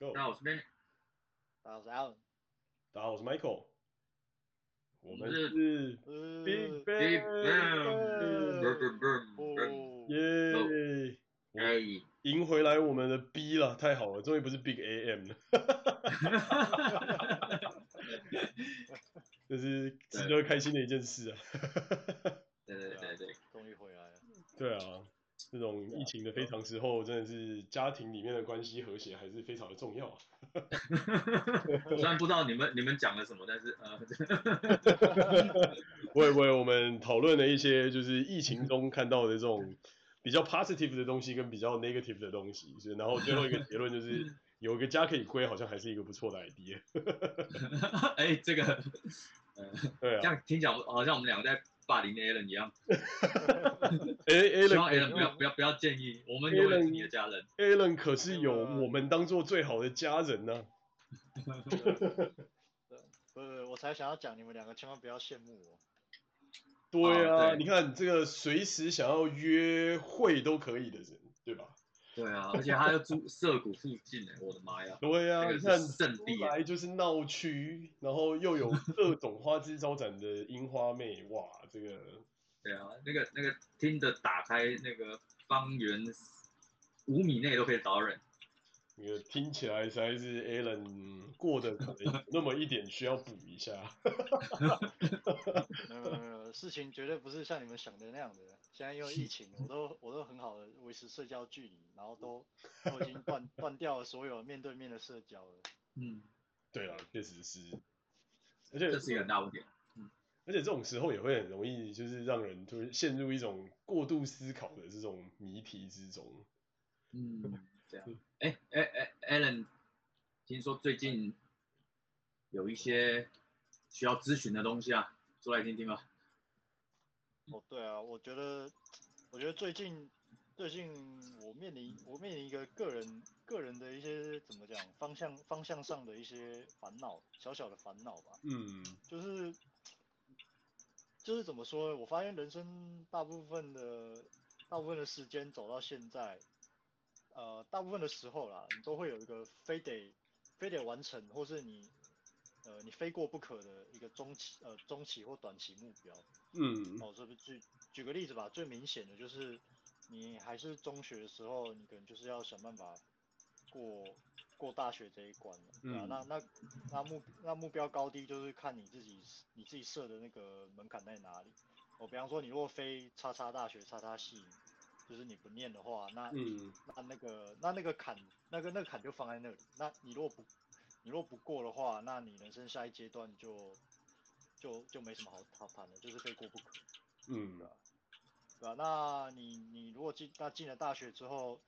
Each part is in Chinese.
Go！大家好，我是 Ben。大家好，我是 Alan。大家好，我是 Michael。我们是 Big Big Bang。耶！哎，赢回来我们的 B 了，太好了，终于不是 Big AM 了。这是值得开心的一件事啊！对对对对，终于回来了。对啊。这种疫情的非常时候，真的是家庭里面的关系和谐还是非常的重要啊。虽然不知道你们你们讲了什么，但是呃，我也为我们讨论了一些就是疫情中看到的这种比较 positive 的东西跟比较 negative 的东西，是然后最后一个结论就是 有个家可以归，好像还是一个不错的 idea。哎，这个，呃，对啊，这样听起来好像我们两个在。霸凌 Alan 一样，哎，Alan，希望 Alan 不要不要不要建议，我们永远是你的家人。Alan 可是有我们当做最好的家人呢、啊。不是，我才想要讲，你们两个千万不要羡慕我。对啊，哦、对你看这个随时想要约会都可以的人，对吧？对啊，而且他又住 涩谷附近，我的妈呀！对啊，你看圣地来就是闹区，然后又有 各种花枝招展的樱花妹，哇，这个。对啊，那个那个听着打开那个方圆五米内都可以找人。那个听起来实在是 Alan 过得可能那么一点需要补一下。没有没有，事情绝对不是像你们想的那样的。现在因为疫情，我都我都很好的维持社交距离，然后都都已经断断掉了所有面对面的社交了。嗯，对啊，确实是，而且这是一个很大问题。嗯，而且这种时候也会很容易就是让人就是陷入一种过度思考的这种谜题之中。嗯，这样。哎哎哎，Alan，听说最近有一些需要咨询的东西啊，说来听听吧。哦，对啊，我觉得，我觉得最近，最近我面临，我面临一个个人，个人的一些怎么讲，方向，方向上的一些烦恼，小小的烦恼吧。嗯，就是，就是怎么说呢？我发现人生大部分的，大部分的时间走到现在，呃，大部分的时候啦，你都会有一个非得，非得完成，或是你。呃，你非过不可的一个中期呃中期或短期目标，嗯，哦，这不举举个例子吧，最明显的就是你还是中学的时候，你可能就是要想办法过过大学这一关了，对啊？嗯，那那那目那目标高低就是看你自己你自己设的那个门槛在哪里。我比方说，你如果非叉叉大学叉叉系，就是你不念的话，那嗯，那那个那那个坎那个那个坎就放在那里，那你如果不你如果不过的话，那你人生下一阶段就就就没什么好好谈的，就是非过不可，嗯，对吧？对吧？那你你如果进那进了大学之后，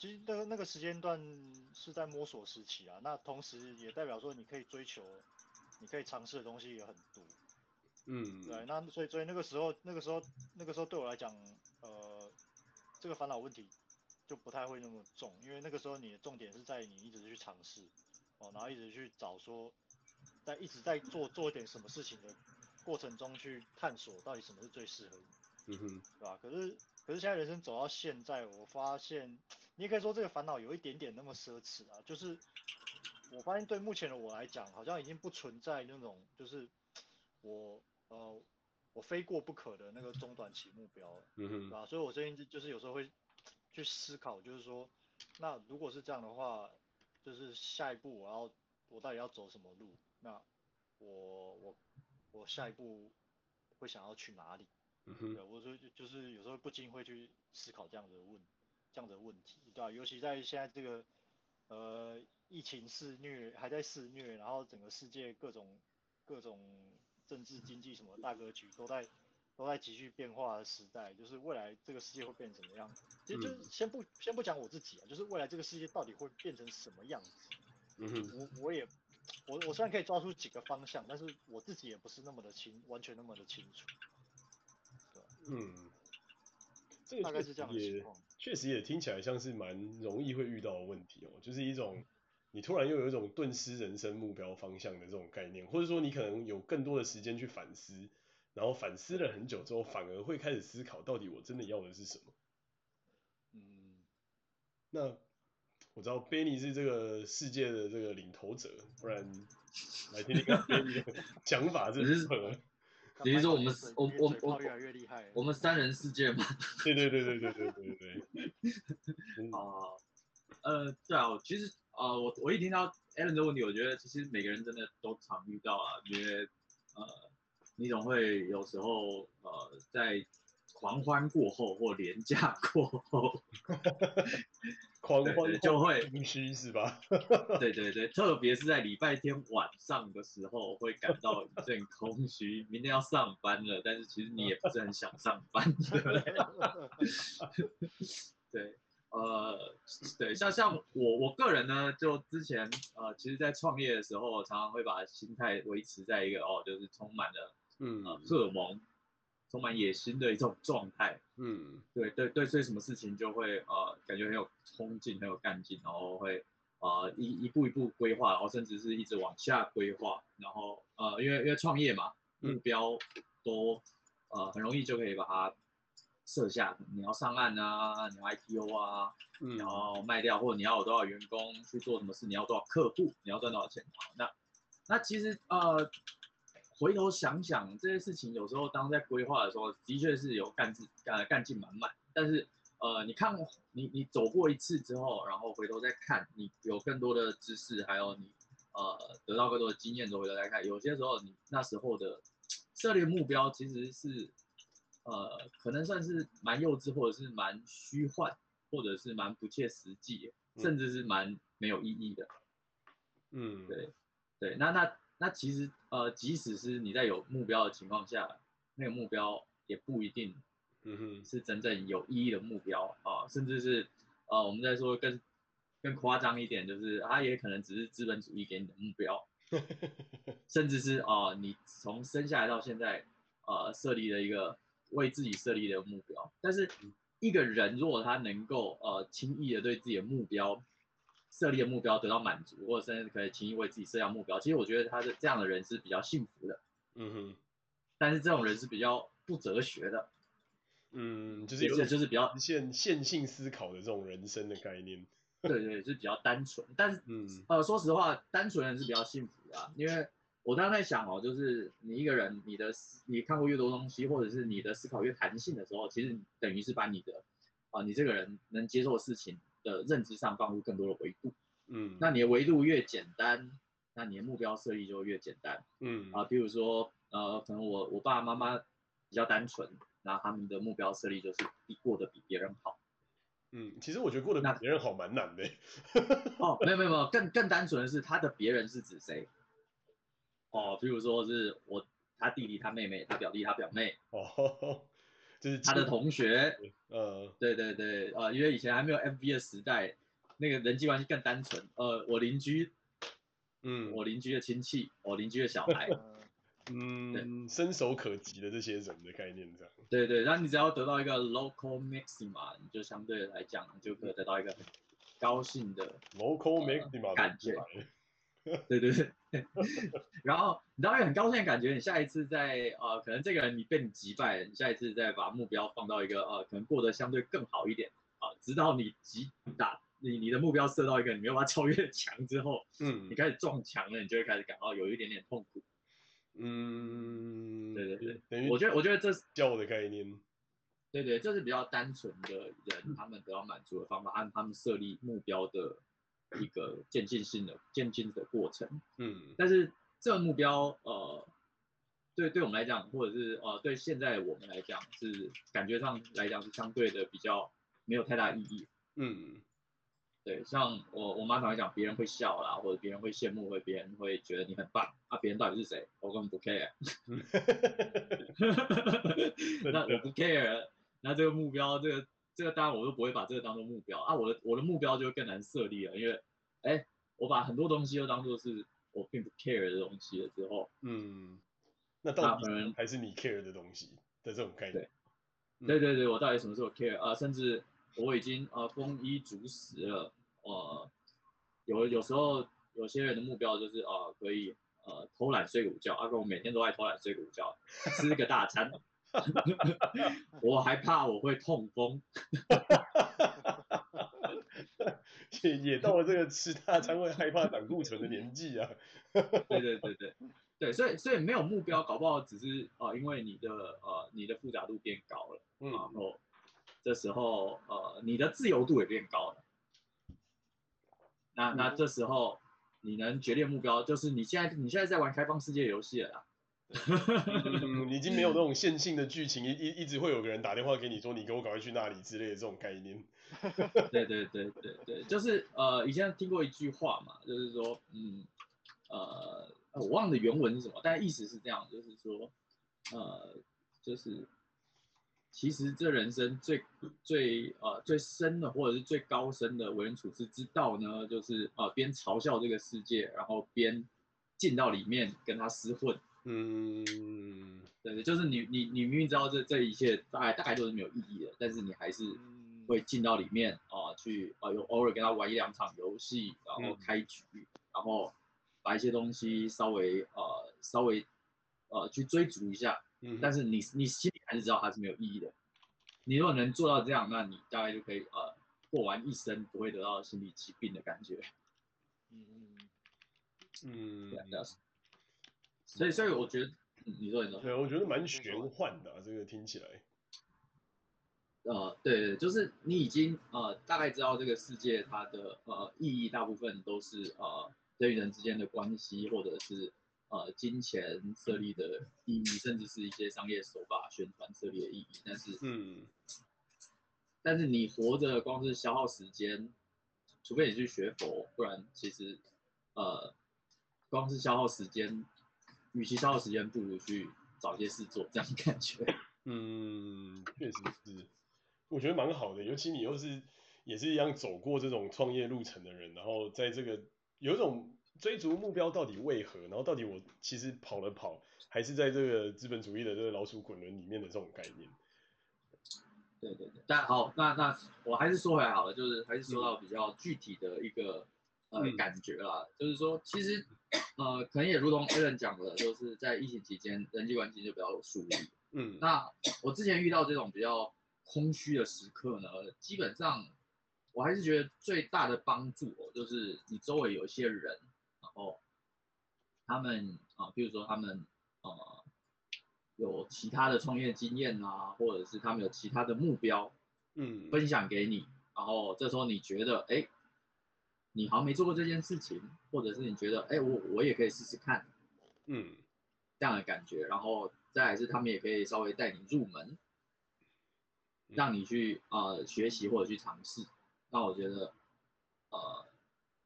其实那个那个时间段是在摸索时期啊，那同时也代表说你可以追求，你可以尝试的东西也很多，嗯，对，那所以所以那个时候那个时候那个时候对我来讲，呃，这个烦恼问题就不太会那么重，因为那个时候你的重点是在你一直去尝试。哦，然后一直去找说，在一直在做做一点什么事情的过程中去探索到底什么是最适合你，嗯哼，对吧？可是可是现在人生走到现在，我发现你也可以说这个烦恼有一点点那么奢侈啊，就是我发现对目前的我来讲，好像已经不存在那种就是我呃我非过不可的那个中短期目标了，嗯哼，对吧？所以我最近就是有时候会去思考，就是说，那如果是这样的话。就是下一步我要我到底要走什么路？那我我我下一步会想要去哪里？嗯哼，对，我说就是有时候不禁会去思考这样的问这样的问题，对吧？尤其在现在这个呃疫情肆虐还在肆虐，然后整个世界各种各种政治经济什么大格局都在。都在急剧变化的时代，就是未来这个世界会变成什么样子？其实就是先不先不讲我自己啊，就是未来这个世界到底会变成什么样子？嗯哼，我我也我我虽然可以抓出几个方向，但是我自己也不是那么的清，完全那么的清楚。对，嗯，这个大概是这样的情况。确实也听起来像是蛮容易会遇到的问题哦，就是一种你突然又有一种顿失人生目标方向的这种概念，或者说你可能有更多的时间去反思。然后反思了很久之后，反而会开始思考，到底我真的要的是什么？嗯，那我知道 Benny 是这个世界的这个领头者，不然来听听看 Benny 的讲法是什么。比如说我们我我我越来越厉害，我们三人世界嘛。对对对对对对对对。啊，呃，对啊，其实啊、呃，我我一听到 Allen 的问题，我觉得其实每个人真的都常遇到啊，因为呃，你总会有时候呃在。狂欢过后或连假过后，狂欢就会空虚是吧？对对对，特别是在礼拜天晚上的时候，会感到一阵空虚。明天要上班了，但是其实你也不是很想上班，对不对？对，呃，对，像像我我个人呢，就之前呃，其实，在创业的时候，常常会把心态维持在一个哦，就是充满了嗯。荷尔蒙。充满野心的一种状态，嗯，对对对，所以什么事情就会呃感觉很有冲劲，很有干劲，然后会呃一一步一步规划，然后甚至是一直往下规划，然后呃因为因为创业嘛，目标都呃很容易就可以把它设下，你要上岸啊，你要 IPO 啊，嗯，然后卖掉，或者你要有多少员工去做什么事，你要多少客户，你要赚多少钱，好，那那其实呃。回头想想这些事情，有时候当在规划的时候，的确是有干劲，呃，干劲满满。但是，呃，你看，你你走过一次之后，然后回头再看，你有更多的知识，还有你呃得到更多的经验之后回头再看，有些时候你那时候的 设立目标其实是呃可能算是蛮幼稚，或者是蛮虚幻，或者是蛮不切实际，甚至是蛮没有意义的。嗯，对对，那那。那其实呃，即使是你在有目标的情况下，那个目标也不一定，嗯哼，是真正有意义的目标啊，甚至是呃，我们在说更更夸张一点，就是它也可能只是资本主义给你的目标，甚至是啊、呃，你从生下来到现在呃设立了一个为自己设立的目标，但是一个人如果他能够呃轻易的对自己的目标。设立的目标得到满足，或者甚至可以轻易为自己设下目标。其实我觉得他的这样的人是比较幸福的。嗯哼。但是这种人是比较不哲学的。嗯，就是有就是比较线线性思考的这种人生的概念。对，对就，是比较单纯。但是，嗯，呃，说实话，单纯人是比较幸福的啊。因为我刚刚在想哦，就是你一个人，你的你看过越多东西，或者是你的思考越弹性的时候，其实等于是把你的啊、呃，你这个人能接受的事情。的认知上放入更多的维度，嗯，那你的维度越简单，那你的目标设立就越简单，嗯啊，比如说呃，可能我我爸爸妈妈比较单纯，那他们的目标设立就是比过得比别人好，嗯，其实我觉得过得比别人好蛮难的，哦，没有没有没有，更更单纯的是他的别人是指谁？哦，譬如说是我他弟弟他妹妹他表弟他表妹，哦。就是他的同学，呃，对对对，呃，因为以前还没有 FB 的时代，那个人际关系更单纯，呃，我邻居，嗯，我邻居的亲戚，我邻居的小孩，嗯，伸手可及的这些人的概念这样。对对，然后你只要得到一个 local maxima，你就相对来讲就可以得到一个很高兴的 local maxima 感觉。对对对，然后你当然很高兴的感觉，你下一次在呃，可能这个人你被你击败了，你下一次再把目标放到一个呃，可能过得相对更好一点啊、呃，直到你击打你你的目标射到一个你没有办法超越墙之后，嗯，你开始撞墙了，你就会开始感到有一点点痛苦。嗯，对对对，等于我觉得我觉得这是教的概念。对对，这是比较单纯的人他们得到满足的方法，按他们设立目标的。一个渐进性的渐进的过程，嗯，但是这个目标，呃，对对我们来讲，或者是呃对现在我们来讲，是感觉上来讲是相对的比较没有太大意义，嗯，对，像我我妈常常讲，别人会笑啦，或者别人会羡慕，或者别人会觉得你很棒，啊，别人到底是谁，我根本不 care，那我不 care，那这个目标这个。这个当然我都不会把这个当做目标啊，我的我的目标就会更难设立了，因为，哎，我把很多东西都当做是我并不 care 的东西了之后，嗯，那到底还是你 care 的东西的这种概念？对，对对对，我到底什么时候 care 啊？甚至我已经呃丰衣足食了，呃，有有时候有些人的目标就是呃可以呃偷懒睡午觉，阿、啊、哥我每天都爱偷懒睡午觉，吃个大餐。我还怕我会痛风，也 也到了这个吃大餐会害怕胆固醇的年纪啊。对对对对对，所以所以没有目标，搞不好只是呃因为你的呃你的复杂度变高了，嗯、然后这时候呃你的自由度也变高了。那那这时候你能决定目标，就是你现在你现在在玩开放世界游戏了啦。嗯，已经没有那种线性的剧情，一一一直会有个人打电话给你说，你给我赶快去那里之类的这种概念。对对对对对，就是呃，以前听过一句话嘛，就是说，嗯，呃，我忘了原文是什么，但意思是这样，就是说，呃，就是其实这人生最最呃最深的或者是最高深的为人处事之道呢，就是呃边嘲笑这个世界，然后边进到里面跟他厮混。嗯，对对，就是你你你明明知道这这一切大概大概都是没有意义的，但是你还是会进到里面啊、呃，去啊，有偶尔跟他玩一两场游戏，然后开局，嗯、然后把一些东西稍微呃稍微呃去追逐一下，嗯，但是你你心里还是知道它是没有意义的。你如果能做到这样，那你大概就可以呃过完一生不会得到心理疾病的感觉。嗯嗯嗯。所以，所以我觉得，嗯、你说，你说，对，我觉得蛮玄幻的、啊，这个听起来。呃，对对，就是你已经呃大概知道这个世界它的呃意义，大部分都是呃人与人之间的关系，或者是呃金钱设立的意义，甚至是一些商业手法宣传设立的意义。但是，嗯，但是你活着光是消耗时间，除非你去学佛，不然其实呃光是消耗时间。与其消耗时间，不如去找些事做，这样感觉。嗯，确实是，我觉得蛮好的。尤其你又是也是一样走过这种创业路程的人，然后在这个有一种追逐目标到底为何，然后到底我其实跑了跑，还是在这个资本主义的这个老鼠滚轮里面的这种概念。对对对，但好，那那我还是说回来好了，就是还是说到比较具体的一个、嗯、呃感觉啦，就是说其实。呃，可能也如同 Alan 讲的，就是在疫情期间，人际关系就比较有疏离。嗯，那我之前遇到这种比较空虚的时刻呢，基本上我还是觉得最大的帮助，就是你周围有一些人，然后他们啊，比如说他们呃有其他的创业经验啊，或者是他们有其他的目标，嗯，分享给你，然后这时候你觉得，哎。你好像没做过这件事情，或者是你觉得，哎，我我也可以试试看，嗯，这样的感觉，然后再来是他们也可以稍微带你入门，让你去呃学习或者去尝试。那我觉得，呃，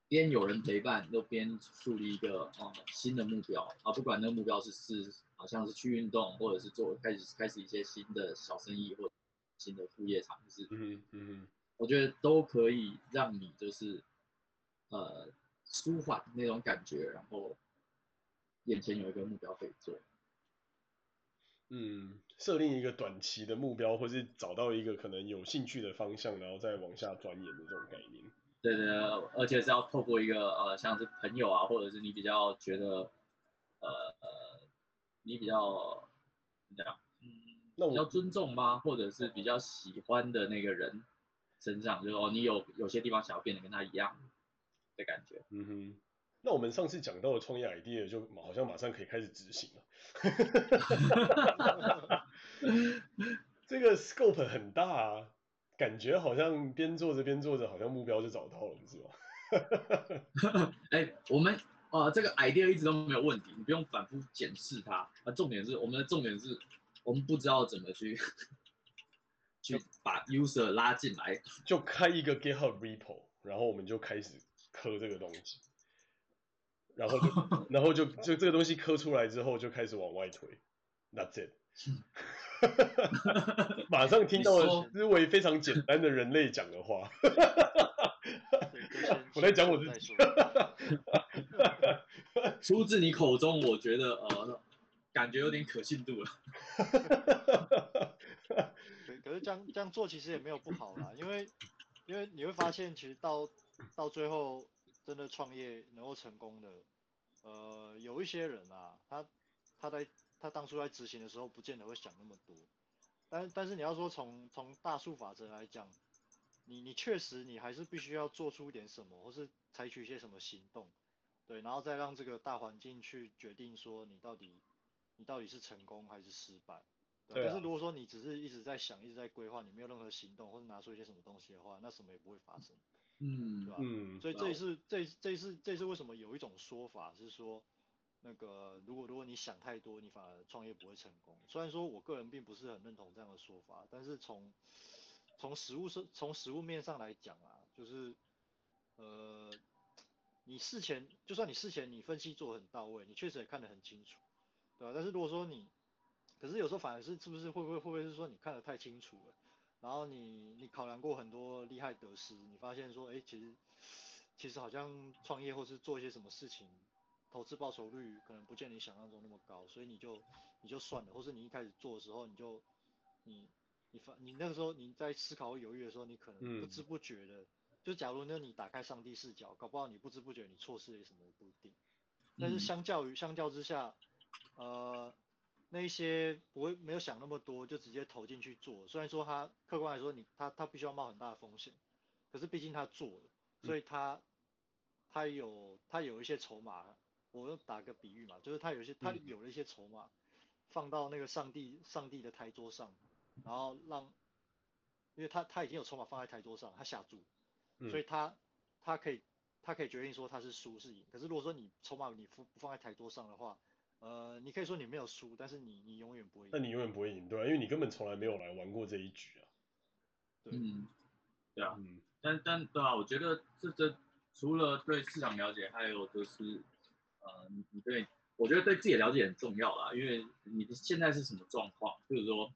边有人陪伴，又边树立一个呃新的目标啊，不管那个目标是是好像是去运动，或者是做开始开始一些新的小生意或者新的副业尝试，嗯嗯，我觉得都可以让你就是。呃，舒缓那种感觉，然后眼前有一个目标可以做。嗯，设定一个短期的目标，或是找到一个可能有兴趣的方向，然后再往下钻研的这种概念。对对，而且是要透过一个呃，像是朋友啊，或者是你比较觉得呃呃，你比较怎么样？嗯，那我比较尊重吗？或者是比较喜欢的那个人身上，就是哦，你有有些地方想要变得跟他一样。的感觉，嗯哼，那我们上次讲到的创业 idea 就好像马上可以开始执行了，这个 scope 很大啊，感觉好像边做着边做着，好像目标就找到了，是吧？哎、欸，我们呃这个 idea 一直都没有问题，你不用反复检视它，啊，重点是我们的重点是我们不知道怎么去 去把 user 拉进来，就开一个 GitHub repo，然后我们就开始。磕这个东西，然后就，然后就，就这个东西磕出来之后，就开始往外推。That's it。马上听到了思维非常简单的人类讲的话。我在讲我自己。出自你口中，我觉得呃，感觉有点可信度了。可是这样这样做其实也没有不好啦，因为因为你会发现，其实到到最后，真的创业能够成功的，呃，有一些人啊，他他在他当初在执行的时候，不见得会想那么多。但但是你要说从从大数法则来讲，你你确实你还是必须要做出一点什么，或是采取一些什么行动，对，然后再让这个大环境去决定说你到底你到底是成功还是失败。对，但是如果说你只是一直在想，一直在规划，你没有任何行动或者拿出一些什么东西的话，那什么也不会发生。嗯，对吧？嗯，所以这也是这这也是这也是为什么有一种说法是说，那个如果如果你想太多，你反而创业不会成功。虽然说我个人并不是很认同这样的说法，但是从从实物是从实物面上来讲啊，就是呃，你事前就算你事前你分析做得很到位，你确实也看得很清楚，对吧？但是如果说你可是有时候反而是是不是会不会会不会是说你看得太清楚了，然后你你考量过很多利害得失，你发现说，哎，其实其实好像创业或是做一些什么事情，投资报酬率可能不见你想象中那么高，所以你就你就算了，或是你一开始做的时候你就你你发你那个时候你在思考和犹豫的时候，你可能不知不觉的，嗯、就假如呢你打开上帝视角，搞不好你不知不觉你错失了什么也不一定，但是相较于相较之下，呃。那一些不会没有想那么多就直接投进去做，虽然说他客观来说你他他必须要冒很大的风险，可是毕竟他做了，所以他他有他有一些筹码，我就打个比喻嘛，就是他有一些他有了一些筹码放到那个上帝上帝的台桌上，然后让，因为他他已经有筹码放在台桌上，他下注，所以他他可以他可以决定说他是输是赢，可是如果说你筹码你不不放在台桌上的话。呃，你可以说你没有输，但是你你永远不会赢。那你永远不会赢，对吧？因为你根本从来没有来玩过这一局啊。对，嗯，对啊，嗯，但但对啊，我觉得这这除了对市场了解，还有就是呃，你你对，我觉得对自己的了解很重要啦，因为你现在是什么状况？就是说，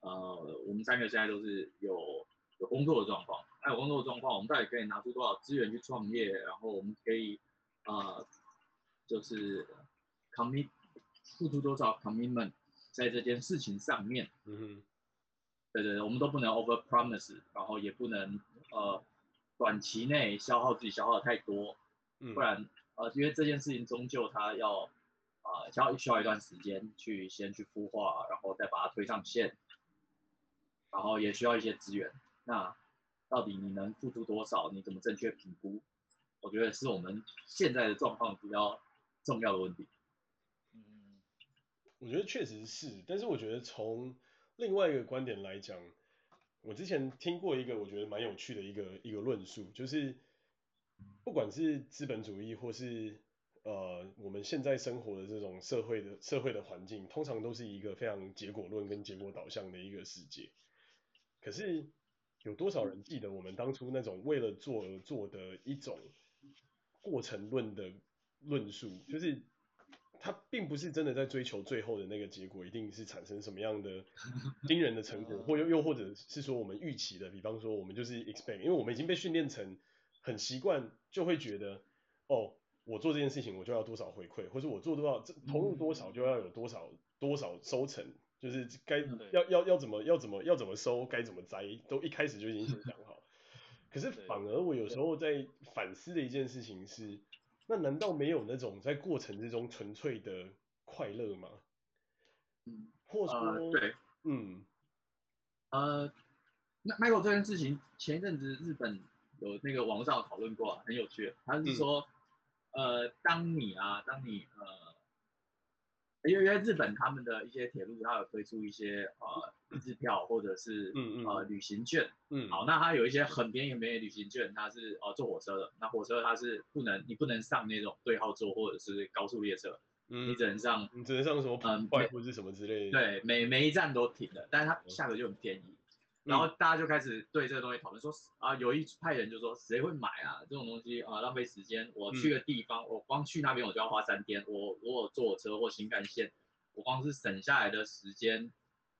呃，我们三个现在都是有有工作的状况，还有工作的状况，我们到底可以拿出多少资源去创业？然后我们可以呃，就是。commit 付出多少 commitment 在这件事情上面，嗯哼，对对对，我们都不能 over promise，然后也不能呃短期内消耗自己消耗的太多，嗯，不然呃因为这件事情终究它要啊需要需要一段时间去先去孵化，然后再把它推上线，然后也需要一些资源，那到底你能付出多少？你怎么正确评估？我觉得是我们现在的状况比较重要的问题。我觉得确实是，但是我觉得从另外一个观点来讲，我之前听过一个我觉得蛮有趣的一个一个论述，就是不管是资本主义或是呃我们现在生活的这种社会的社会的环境，通常都是一个非常结果论跟结果导向的一个世界。可是有多少人记得我们当初那种为了做而做的一种过程论的论述，就是。他并不是真的在追求最后的那个结果，一定是产生什么样的惊人的成果，或又又或者是说我们预期的，比方说我们就是 expect，因为我们已经被训练成很习惯，就会觉得，哦，我做这件事情我就要多少回馈，或者我做多少投入多少就要有多少多少收成，就是该要要要怎么要怎么要怎么收，该怎么栽，都一开始就已经先想好。可是反而我有时候在反思的一件事情是。那难道没有那种在过程之中纯粹的快乐吗？嗯，或说，呃、对，嗯，呃，那 Michael 这件事情，前一阵子日本有那个网上讨论过，很有趣。他是说，嗯、呃，当你啊，当你呃。因为日本他们的一些铁路，它有推出一些呃日票或者是嗯嗯呃旅行券，嗯，好，那它有一些很便宜很便宜的旅行券，它是呃坐火车的，那火车它是不能你不能上那种对号座或者是高速列车，嗯，你只能上你只能上什么嗯快或者是什么之类的，对，每每一站都停的，但是它价格就很便宜。然后大家就开始对这个东西讨论，说啊，有一派人就说，谁会买啊？这种东西啊，浪费时间。我去个地方，嗯、我光去那边我就要花三天。我如果坐车或新干线，我光是省下来的时间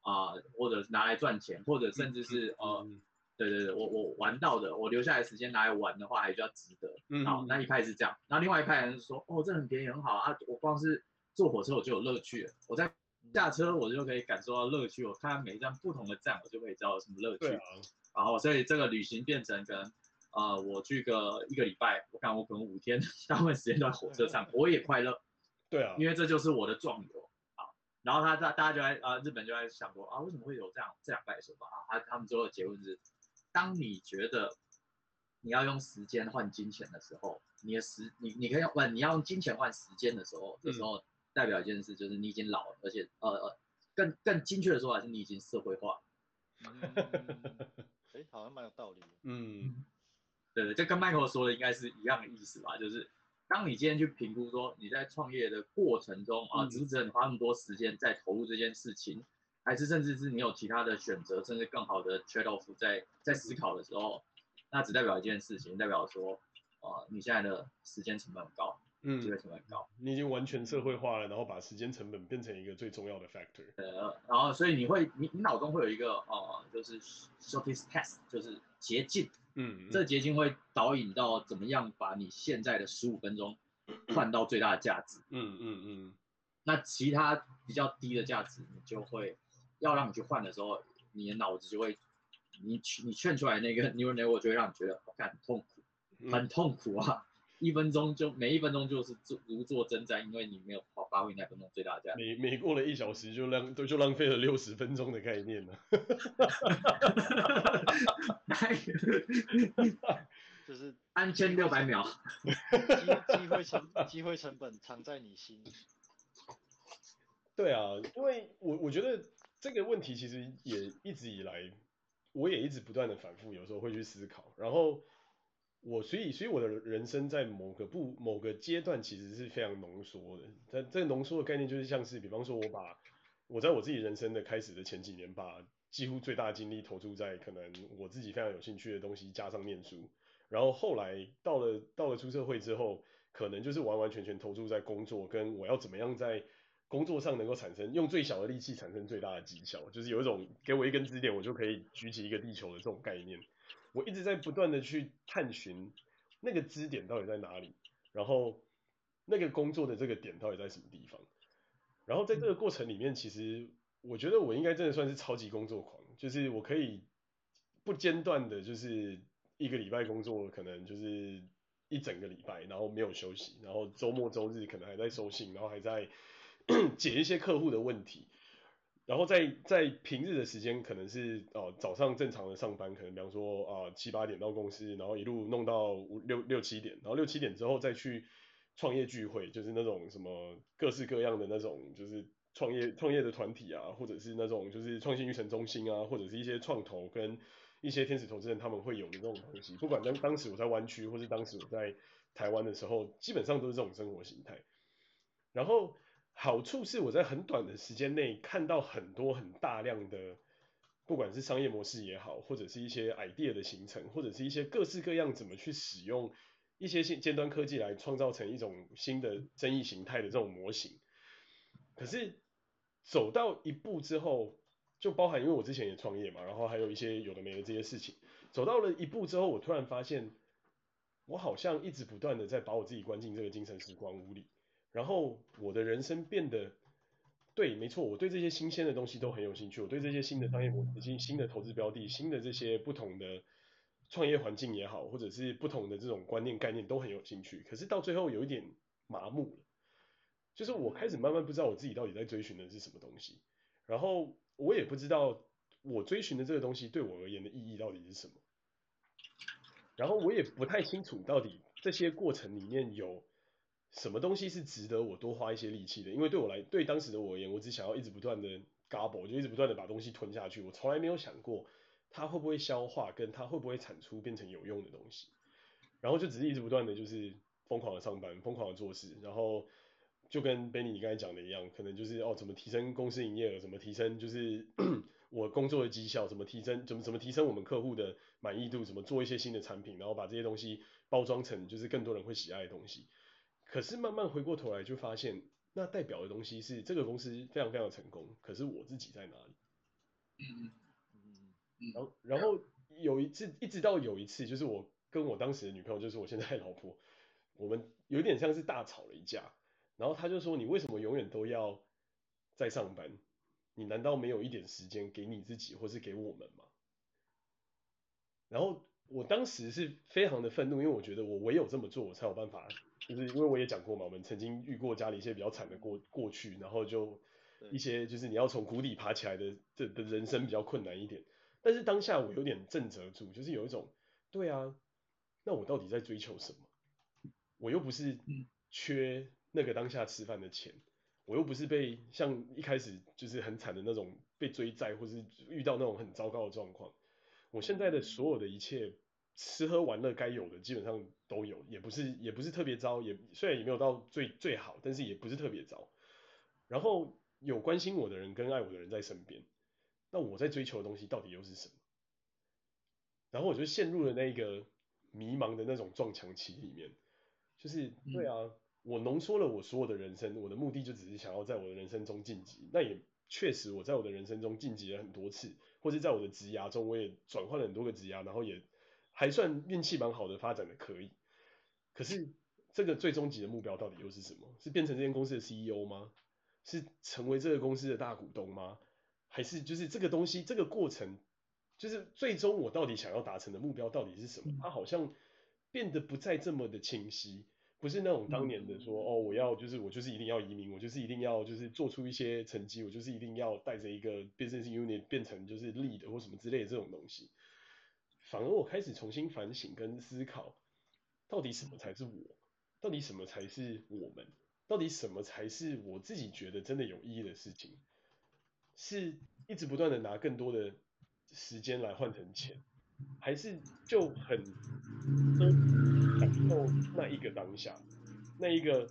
啊，或者拿来赚钱，或者甚至是呃，对对对，我我玩到的，我留下来时间拿来玩的话，还比较值得。嗯，好，那一派是这样。然后另外一派人说，哦，这很便宜，很好啊，我光是坐火车我就有乐趣了。我在。下车我就可以感受到乐趣，我看每一站不同的站，我就可以知道有什么乐趣。啊、然后所以这个旅行变成可能，呃，我去个一个礼拜，我看我可能五天 大部分时间都在火车上，我也快乐。对啊，因为这就是我的壮游啊。然后他大大家就在啊，日本就在想说啊，为什么会有这样这两派说法啊？他他们最后的结论是，当你觉得你要用时间换金钱的时候，你的时你你可以不，你要用金钱换时间的时候，这时候代表一件事就是你已经老了，而且呃呃，更更精确的说法是你已经社会化。嗯，哎、欸，好像蛮有道理的。嗯，对对，这跟 Michael 说的应该是一样的意思吧？就是当你今天去评估说你在创业的过程中啊，值不值得你花那么多时间在投入这件事情，还是甚至是你有其他的选择，甚至更好的 trade off 在在思考的时候，那只代表一件事情，代表说，啊，你现在的时间成本很高。嗯，机会成本很高，你已经完全社会化了，然后把时间成本变成一个最重要的 factor。呃，然后所以你会，你你脑中会有一个呃，就是 shortest test，就是捷径。嗯，这个捷径会导引到怎么样把你现在的十五分钟 换到最大的价值。嗯嗯嗯。那其他比较低的价值，你就会要让你去换的时候，你的脑子就会，你你劝出来那个 neural network 就会让你觉得，我看很痛苦，很痛苦啊。一分钟就每一分钟就是做如坐针毡，因为你没有发发挥那分钟最大价。每每过了一小时就浪都就浪费了六十分钟的概念了。就是三千六百秒。机机会成机会成本藏在你心里。对啊，因为我我觉得这个问题其实也一直以来，我也一直不断的反复，有时候会去思考，然后。我所以，所以我的人生在某个不某个阶段其实是非常浓缩的。但这个浓缩的概念就是像是，比方说，我把我在我自己人生的开始的前几年，把几乎最大精力投注在可能我自己非常有兴趣的东西，加上念书。然后后来到了到了出社会之后，可能就是完完全全投注在工作，跟我要怎么样在工作上能够产生用最小的力气产生最大的绩效，就是有一种给我一根支点，我就可以举起一个地球的这种概念。我一直在不断的去探寻那个支点到底在哪里，然后那个工作的这个点到底在什么地方，然后在这个过程里面，其实我觉得我应该真的算是超级工作狂，就是我可以不间断的，就是一个礼拜工作可能就是一整个礼拜，然后没有休息，然后周末周日可能还在收信，然后还在 解一些客户的问题。然后在在平日的时间，可能是哦、早上正常的上班，可能比方说啊、七八点到公司，然后一路弄到五六六七点，然后六七点之后再去创业聚会，就是那种什么各式各样的那种就是创业创业的团体啊，或者是那种就是创新育成中心啊，或者是一些创投跟一些天使投资人他们会有的那种东西。不管当当时我在湾区，或是当时我在台湾的时候，基本上都是这种生活形态。然后。好处是我在很短的时间内看到很多很大量的，不管是商业模式也好，或者是一些 idea 的形成，或者是一些各式各样怎么去使用一些新尖端科技来创造成一种新的争议形态的这种模型。可是走到一步之后，就包含因为我之前也创业嘛，然后还有一些有的没的这些事情，走到了一步之后，我突然发现，我好像一直不断的在把我自己关进这个精神时光屋里。然后我的人生变得，对，没错，我对这些新鲜的东西都很有兴趣，我对这些新的商业模式、新新的投资标的、新的这些不同的创业环境也好，或者是不同的这种观念概念都很有兴趣。可是到最后有一点麻木了，就是我开始慢慢不知道我自己到底在追寻的是什么东西，然后我也不知道我追寻的这个东西对我而言的意义到底是什么，然后我也不太清楚到底这些过程里面有。什么东西是值得我多花一些力气的？因为对我来，对当时的我而言，我只想要一直不断的 gobble，就一直不断的把东西吞下去。我从来没有想过它会不会消化，跟它会不会产出变成有用的东西。然后就只是一直不断的就是疯狂的上班，疯狂的做事。然后就跟 Benny 你刚才讲的一样，可能就是哦，怎么提升公司营业额，怎么提升就是 我工作的绩效，怎么提升，怎么怎么提升我们客户的满意度，怎么做一些新的产品，然后把这些东西包装成就是更多人会喜爱的东西。可是慢慢回过头来就发现，那代表的东西是这个公司非常非常成功，可是我自己在哪里？嗯嗯，然后然后有一次，一直到有一次，就是我跟我当时的女朋友，就是我现在的老婆，我们有点像是大吵了一架，然后她就说：“你为什么永远都要在上班？你难道没有一点时间给你自己，或是给我们吗？”然后我当时是非常的愤怒，因为我觉得我唯有这么做，我才有办法。就是因为我也讲过嘛，我们曾经遇过家里一些比较惨的过过去，然后就一些就是你要从谷底爬起来的这的人生比较困难一点，但是当下我有点震慑住，就是有一种，对啊，那我到底在追求什么？我又不是缺那个当下吃饭的钱，我又不是被像一开始就是很惨的那种被追债，或是遇到那种很糟糕的状况。我现在的所有的一切，吃喝玩乐该有的基本上都有，也不是也不是特别糟，也虽然也没有到最最好，但是也不是特别糟。然后有关心我的人跟爱我的人在身边。那我在追求的东西到底又是什么？然后我就陷入了那个迷茫的那种撞墙期里面，就是对啊，我浓缩了我所有的人生，我的目的就只是想要在我的人生中晋级。那也确实我在我的人生中晋级了很多次，或者在我的职涯中我也转换了很多个职涯，然后也还算运气蛮好的，发展的可以。可是这个最终极的目标到底又是什么？是变成这间公司的 CEO 吗？是成为这个公司的大股东吗？还是就是这个东西，这个过程，就是最终我到底想要达成的目标到底是什么？它好像变得不再这么的清晰，不是那种当年的说，哦，我要就是我就是一定要移民，我就是一定要就是做出一些成绩，我就是一定要带着一个 business unit 变成就是 lead 或什么之类的这种东西。反而我开始重新反省跟思考，到底什么才是我？到底什么才是我们？到底什么才是我自己觉得真的有意义的事情？是一直不断的拿更多的时间来换成钱，还是就很享受那一个当下，那一个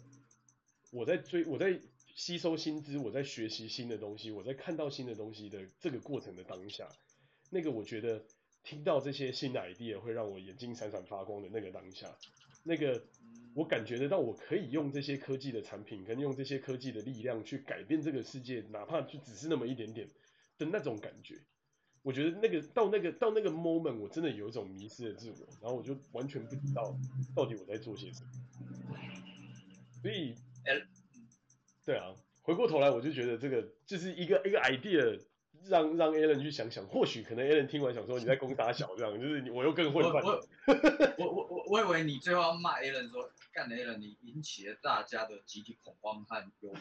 我在追，我在吸收新知，我在学习新的东西，我在看到新的东西的这个过程的当下，那个我觉得听到这些新的 idea 会让我眼睛闪闪发光的那个当下，那个。我感觉得到，我可以用这些科技的产品，跟用这些科技的力量去改变这个世界，哪怕就只是那么一点点的那种感觉。我觉得那个到那个到那个 moment，我真的有一种迷失的自我，然后我就完全不知道到底我在做些什么。所以，对啊，回过头来我就觉得这个就是一个一个 idea。让让 Alan 去想想，或许可能 Alan 听完想说你在攻打小这样，就是我又更混乱。我 我我我我以为你最后要骂 Alan 说，干 Alan 你引起了大家的集体恐慌和忧虑。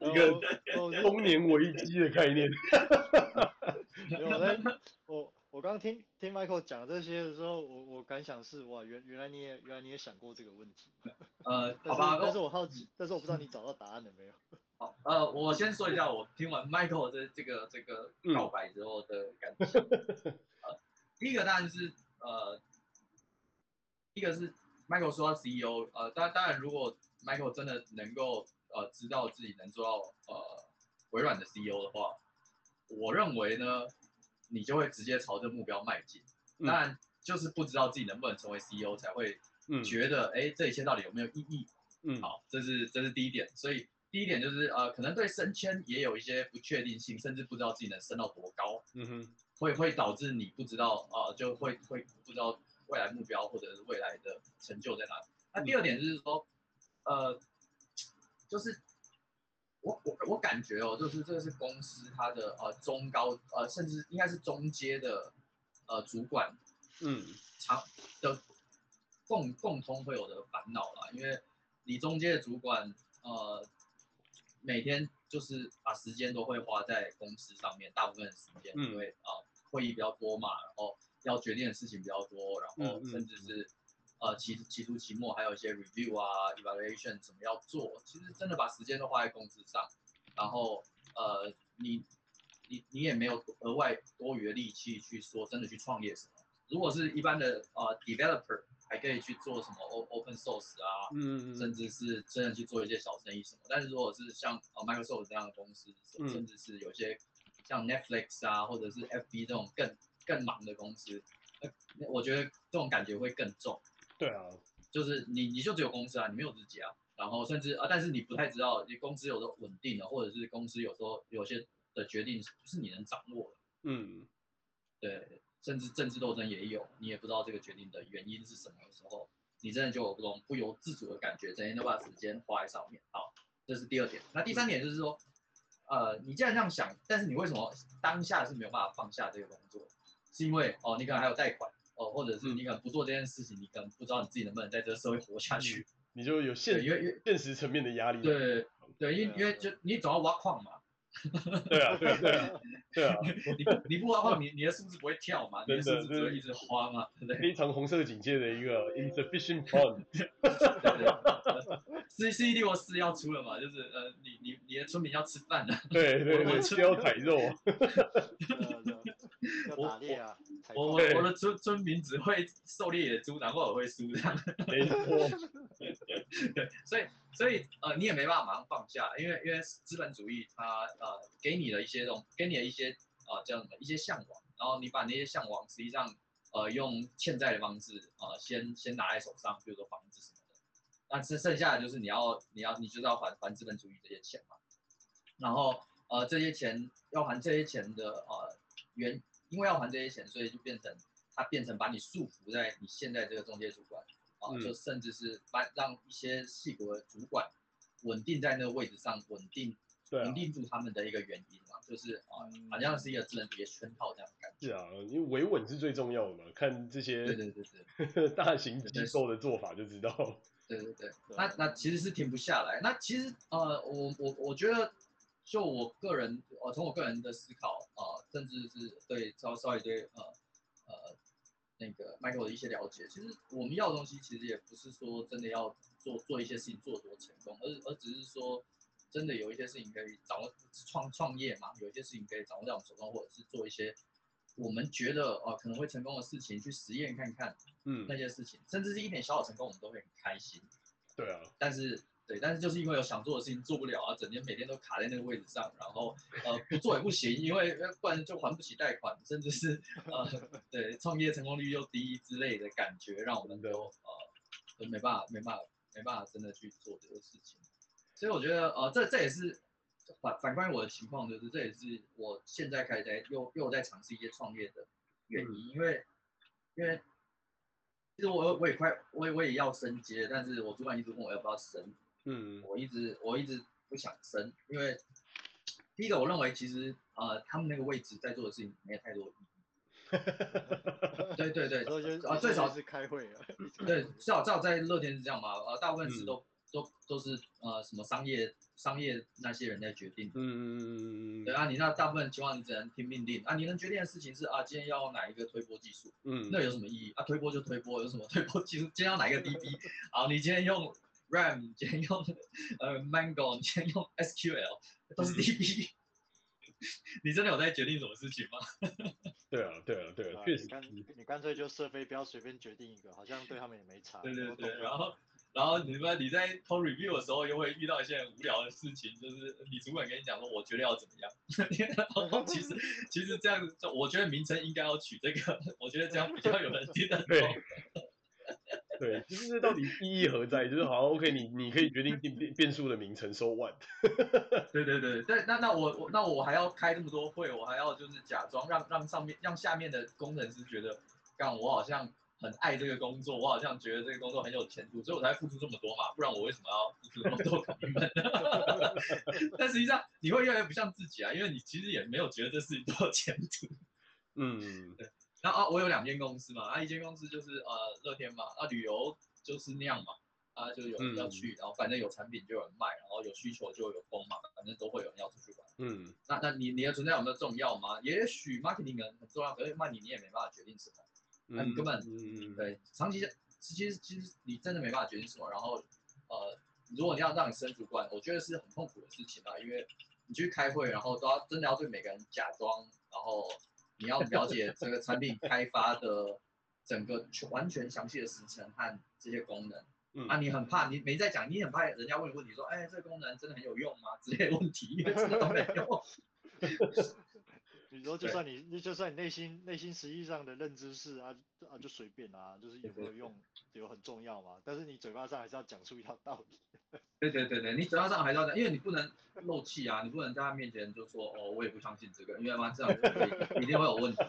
一个中年危机的概念。我在我我刚听听 Michael 讲这些的时候，我我感想是哇，原原来你也原来你也想过这个问题。呃，好吧，但是我好奇，但是我不知道你找到答案了没有。好，呃，我先说一下我听完 Michael 的这个这个告白之后的感觉。嗯、呃，第一个当然是呃，一个是 Michael 说到 CEO，呃，当当然如果 Michael 真的能够呃知道自己能做到呃微软的 CEO 的话，我认为呢，你就会直接朝着目标迈进。当然就是不知道自己能不能成为 CEO 才会觉得，哎、嗯，这一切到底有没有意义？嗯，好，这是这是第一点，所以。第一点就是呃，可能对升迁也有一些不确定性，甚至不知道自己能升到多高，嗯哼，会会导致你不知道啊、呃，就会会不知道未来目标或者是未来的成就在哪里。那第二点就是说，呃，就是我我我感觉哦，就是这个是公司它的呃中高呃，甚至应该是中阶的呃主管，嗯，常的共共通会有的烦恼啦，因为你中阶的主管呃。每天就是把时间都会花在公司上面，大部分的时间，因为啊、呃、会议比较多嘛，然后要决定的事情比较多，然后甚至是呃期期初期末还有一些 review 啊 evaluation 怎么要做，其实真的把时间都花在公司上，然后呃你你你也没有额外多余的力气去说真的去创业什么，如果是一般的呃 developer。还可以去做什么 open source 啊，嗯，甚至是真的去做一些小生意什么。但是如果是像呃 Microsoft 这样的公司，甚至是有些像 Netflix 啊，或者是 FB 这种更更忙的公司，我觉得这种感觉会更重。对啊，就是你你就只有公司啊，你没有自己啊。然后甚至啊，但是你不太知道，你公司有时候稳定的，或者是公司有时候有些的决定不是你能掌握的。嗯，对。甚至政治斗争也有，你也不知道这个决定的原因是什么的时候，你真的就有这种不由自主的感觉，整天都把时间花在上面。好，这是第二点。那第三点就是说，呃，你既然这样想，但是你为什么当下是没有办法放下这个工作？是因为哦，你可能还有贷款哦，或者是你可能不做这件事情，你可能不知道你自己能不能在这个社会活下去。你就有现因为现实层面的压力。对对，因为因为就你总要挖矿嘛。对啊，对啊，对啊，对啊。你不你不挖矿，你你的数字不会跳嘛？你的数字只会一直花嘛？对不对？非常红色警戒的一个 insufficient fund。C C D 我是要出了嘛？就是呃，你你你的村民要吃饭了。对对对，需要宰肉。我我我我的村村民只会狩猎野猪，然后我会输这样。没错。对，所以所以呃，你也没办法马上放下，因为因为资本主义它呃给你的一些东，给你的一些呃叫什么一些向往，然后你把那些向往实际上呃用欠债的方式呃先先拿在手上，比如说房子什么的。那剩剩下的就是你要你要你就是要还还资本主义这些钱嘛，然后呃这些钱要还这些钱的呃原因为要还这些钱，所以就变成它变成把你束缚在你现在这个中介主管啊，就甚至是把让一些细国的主管稳定在那个位置上，稳定稳定住他们的一个原因嘛，就是啊、呃、好像是一个资本主义圈套这样的感觉。是啊，因为维稳是最重要的嘛，看这些对对对对 大型机构的做法就知道。对对对，那那其实是停不下来。那其实呃，我我我觉得，就我个人，呃，从我个人的思考啊、呃，甚至是对稍稍微对呃呃那个 Michael 的一些了解，其实我们要的东西其实也不是说真的要做做一些事情做多成功，而而只是说真的有一些事情可以掌握创创业嘛，有一些事情可以掌握在我们手中，或者是做一些。我们觉得呃可能会成功的事情，去实验看看，嗯，那些事情，甚至是一点小小成功，我们都会很开心。对啊，但是对，但是就是因为有想做的事情做不了啊，整天每天都卡在那个位置上，然后呃不做也不行，因为不然就还不起贷款，甚至是呃对创业成功率又低之类的感觉，让我们都呃都没办法没办法没办法真的去做这个事情。所以我觉得呃这这也是。反反观我的情况，就是这也是我现在开始在又又在尝试一些创业的原因，嗯、因为因为其实我我也快我也我也要升阶，但是我主管一直问我要不要升，嗯，我一直我一直不想升，因为第一个我认为其实呃他们那个位置在做的事情没有太多意义，对对对，啊 最少是开会啊，对，至少至少在乐天是这样嘛，呃大部分是都。嗯都都是呃什么商业商业那些人在决定，嗯嗯嗯嗯，对啊，你那大部分情况你只能听命令啊，你能决定的事情是啊，今天要哪一个推波技术，嗯，那有什么意义啊？推波就推波，有什么推波技术？今天要哪一个 DB？啊，你今天用 RAM，今天用呃 Mango，你今天用 SQL，都是 DB，你真的有在决定什么事情吗？对啊，对啊，对啊，确实，你你干脆就设飞镖随便决定一个，好像对他们也没差。对对对，然后。然后你们你在偷 review 的时候，又会遇到一些很无聊的事情，就是你主管跟你讲说，我觉得要怎么样。然 后其实其实这样子，我觉得名称应该要取这个，我觉得这样比较有人听得懂。对，对，其实这到底意义何在？就是好，OK，你你可以决定变变数的名称，so what？对对对，但那那我我那我还要开这么多会，我还要就是假装让让上面让下面的工程师觉得，干我好像。很爱这个工作，我好像觉得这个工作很有前途，所以我才付出这么多嘛，不然我为什么要付出这么多？但实际上你会越来越不像自己啊，因为你其实也没有觉得这事情多有前途。嗯，对。然后啊，我有两间公司嘛，啊，一间公司就是呃乐天嘛，啊旅游就是那样嘛，啊就有人要去，嗯、然后反正有产品就有人卖，然后有需求就有风嘛，反正都会有人要出去玩。嗯，那那你你的存在有没有重要吗？也许 marketing 很重要，可是卖你你也没办法决定什么。那你根本，嗯、对，长期其实其实你真的没办法决定什么。然后，呃，如果你要让你升主管，我觉得是很痛苦的事情啊，因为你去开会，然后都要真的要对每个人假装，然后你要了解这个产品开发的整个全完全详细的时程和这些功能。嗯、啊，你很怕你没在讲，你很怕人家问你问题说，哎，这个功能真的很有用吗？之类的问题，因为真的都没用。你说，就算你，你就算你内心内心实际上的认知是啊啊，就随便啊，就是有没有用，有很重要嘛。但是你嘴巴上还是要讲出一套道理。对对对对，你嘴巴上还是要讲，因为你不能漏气啊，你不能在他面前就说哦，我也不相信这个，因为嘛这样一定会有问题。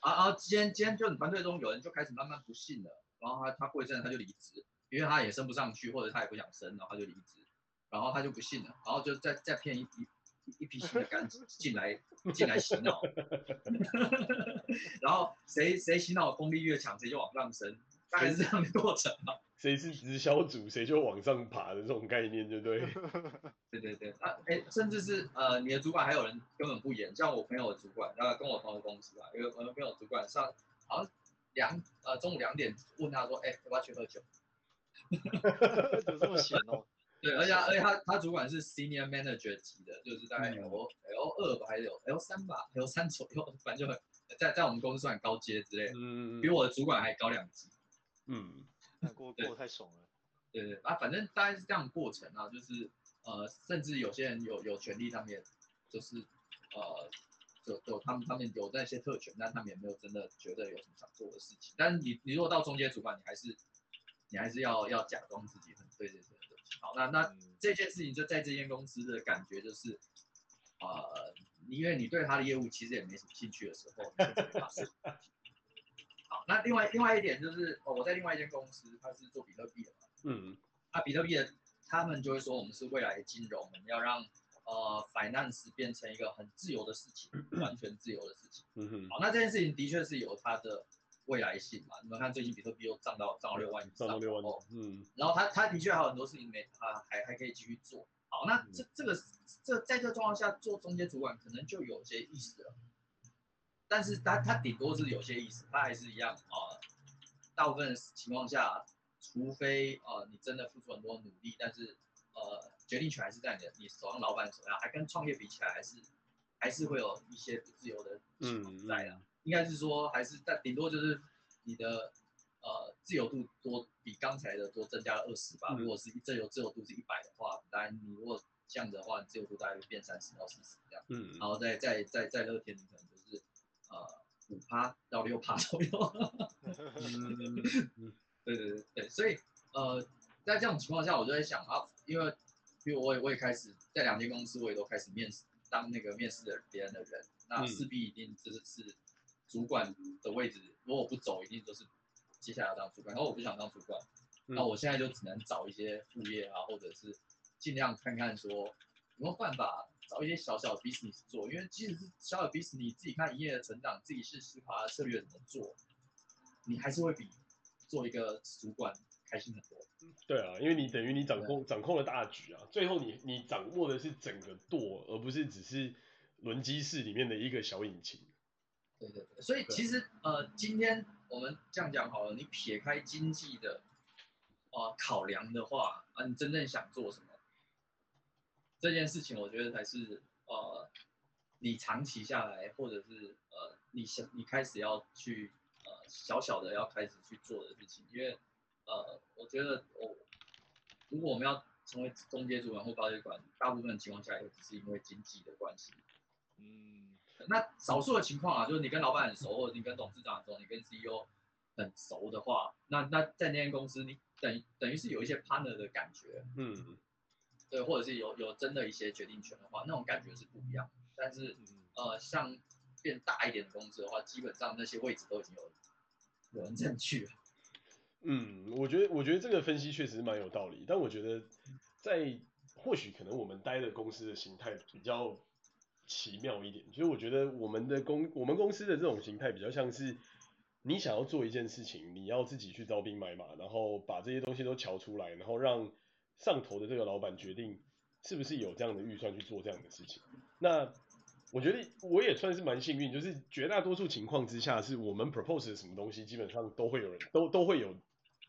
啊啊，今天今天就你团队中有人就开始慢慢不信了，然后他他过一阵他就离职，因为他也升不上去，或者他也不想升，然后他就离职，然后他就不信了，然后就再再骗一批。一批新的干子进来，进来洗脑，然后谁谁洗脑功力越强，谁就往上升。大概是这样的过程吧。谁是直销组，谁就往上爬的这种概念，对不 对？对对对，啊，哎，甚至是呃，你的主管还有人根本不演，像我朋友的主管，然后跟我同一个公司啊，因为我朋友主管上好像两呃中午两点问他说，哎，要不要去喝酒？有这么闲哦？对，而且而且他他主管是 senior manager 级的，就是大概 L L 二吧，还是有 L 三吧，L 三左右，反正就很在在我们公司算高阶之类的，嗯，比我的主管还高两级，嗯，那过过太爽了，对对啊，反正大概是这样的过程啊，就是呃，甚至有些人有有权利上面，就是呃，就就他们他们有那些特权，但他们也没有真的觉得有什么想做的事情，但是你你如果到中间主管，你还是你还是要要假装自己很对对对。好，那那这件事情就在这间公司的感觉就是，呃，因为你对他的业务其实也没什么兴趣的时候，好，那另外另外一点就是，哦，我在另外一间公司，他是做比特币的嘛，嗯，那比特币的，他们就会说我们是未来的金融，我们要让呃 finance 变成一个很自由的事情，完全自由的事情，嗯哼，好，那这件事情的确是有它的。未来性嘛，你们看最近比特币又涨到涨到六万以上，涨到六万多，嗯，然后它它的确还有很多事情没啊，还还可以继续做。好，那这这个这在这个状况下做中间主管可能就有些意思了，但是他他顶多是有些意思，他还是一样啊。大部分情况下，除非呃你真的付出很多努力，但是呃决定权还是在你的你手上，老板手上，还跟创业比起来，还是还是会有一些不自由的情况在的。嗯嗯应该是说，还是但顶多就是你的呃自由度多比刚才的多增加了二十吧。嗯、如果是自由自由度是一百的话，当然你如果这样子的话，自由度大概会变三十到四十这样。嗯，然后再再再再乐天，你可能就是呃五趴到六趴左右。嗯，对对对对，所以呃在这种情况下，我就在想啊，因为因为我也我也开始在两间公司，我也都开始面试当那个面试的别人的人，那势必一定就是是。主管的位置，如果我不走，一定都是接下来要当主管。然后我不想当主管，那我现在就只能找一些副业啊，或者是尽量看看说有没有办法找一些小小的 business 做。因为即使是小小的 business，你自己看营业的成长，自己是思考它策略怎么做，你还是会比做一个主管开心很多。对啊，因为你等于你掌控掌控了大局啊，最后你你掌握的是整个舵，而不是只是轮机室里面的一个小引擎。对对对，所以其实呃，今天我们这样讲好了，你撇开经济的呃考量的话，啊，你真正想做什么？这件事情我觉得才是呃，你长期下来，或者是呃，你想你开始要去呃小小的要开始去做的事情，因为呃，我觉得我如果我们要成为中介主管或高级主管，大部分情况下也只是因为经济的关系，嗯。那少数的情况啊，就是你跟老板很熟，或者你跟董事长很熟，你跟 CEO 很熟的话，那那在那间公司，你等于等于是有一些 partner 的感觉，嗯，对，或者是有有真的一些决定权的话，那种感觉是不一样。但是呃，像变大一点的公司的话，基本上那些位置都已经有有人占据了。嗯，我觉得我觉得这个分析确实蛮有道理，但我觉得在或许可能我们待的公司的形态比较。奇妙一点，所以我觉得我们的公我们公司的这种形态比较像是，你想要做一件事情，你要自己去招兵买马，然后把这些东西都瞧出来，然后让上头的这个老板决定是不是有这样的预算去做这样的事情。那我觉得我也算是蛮幸运，就是绝大多数情况之下，是我们 propose 的什么东西，基本上都会有人都都会有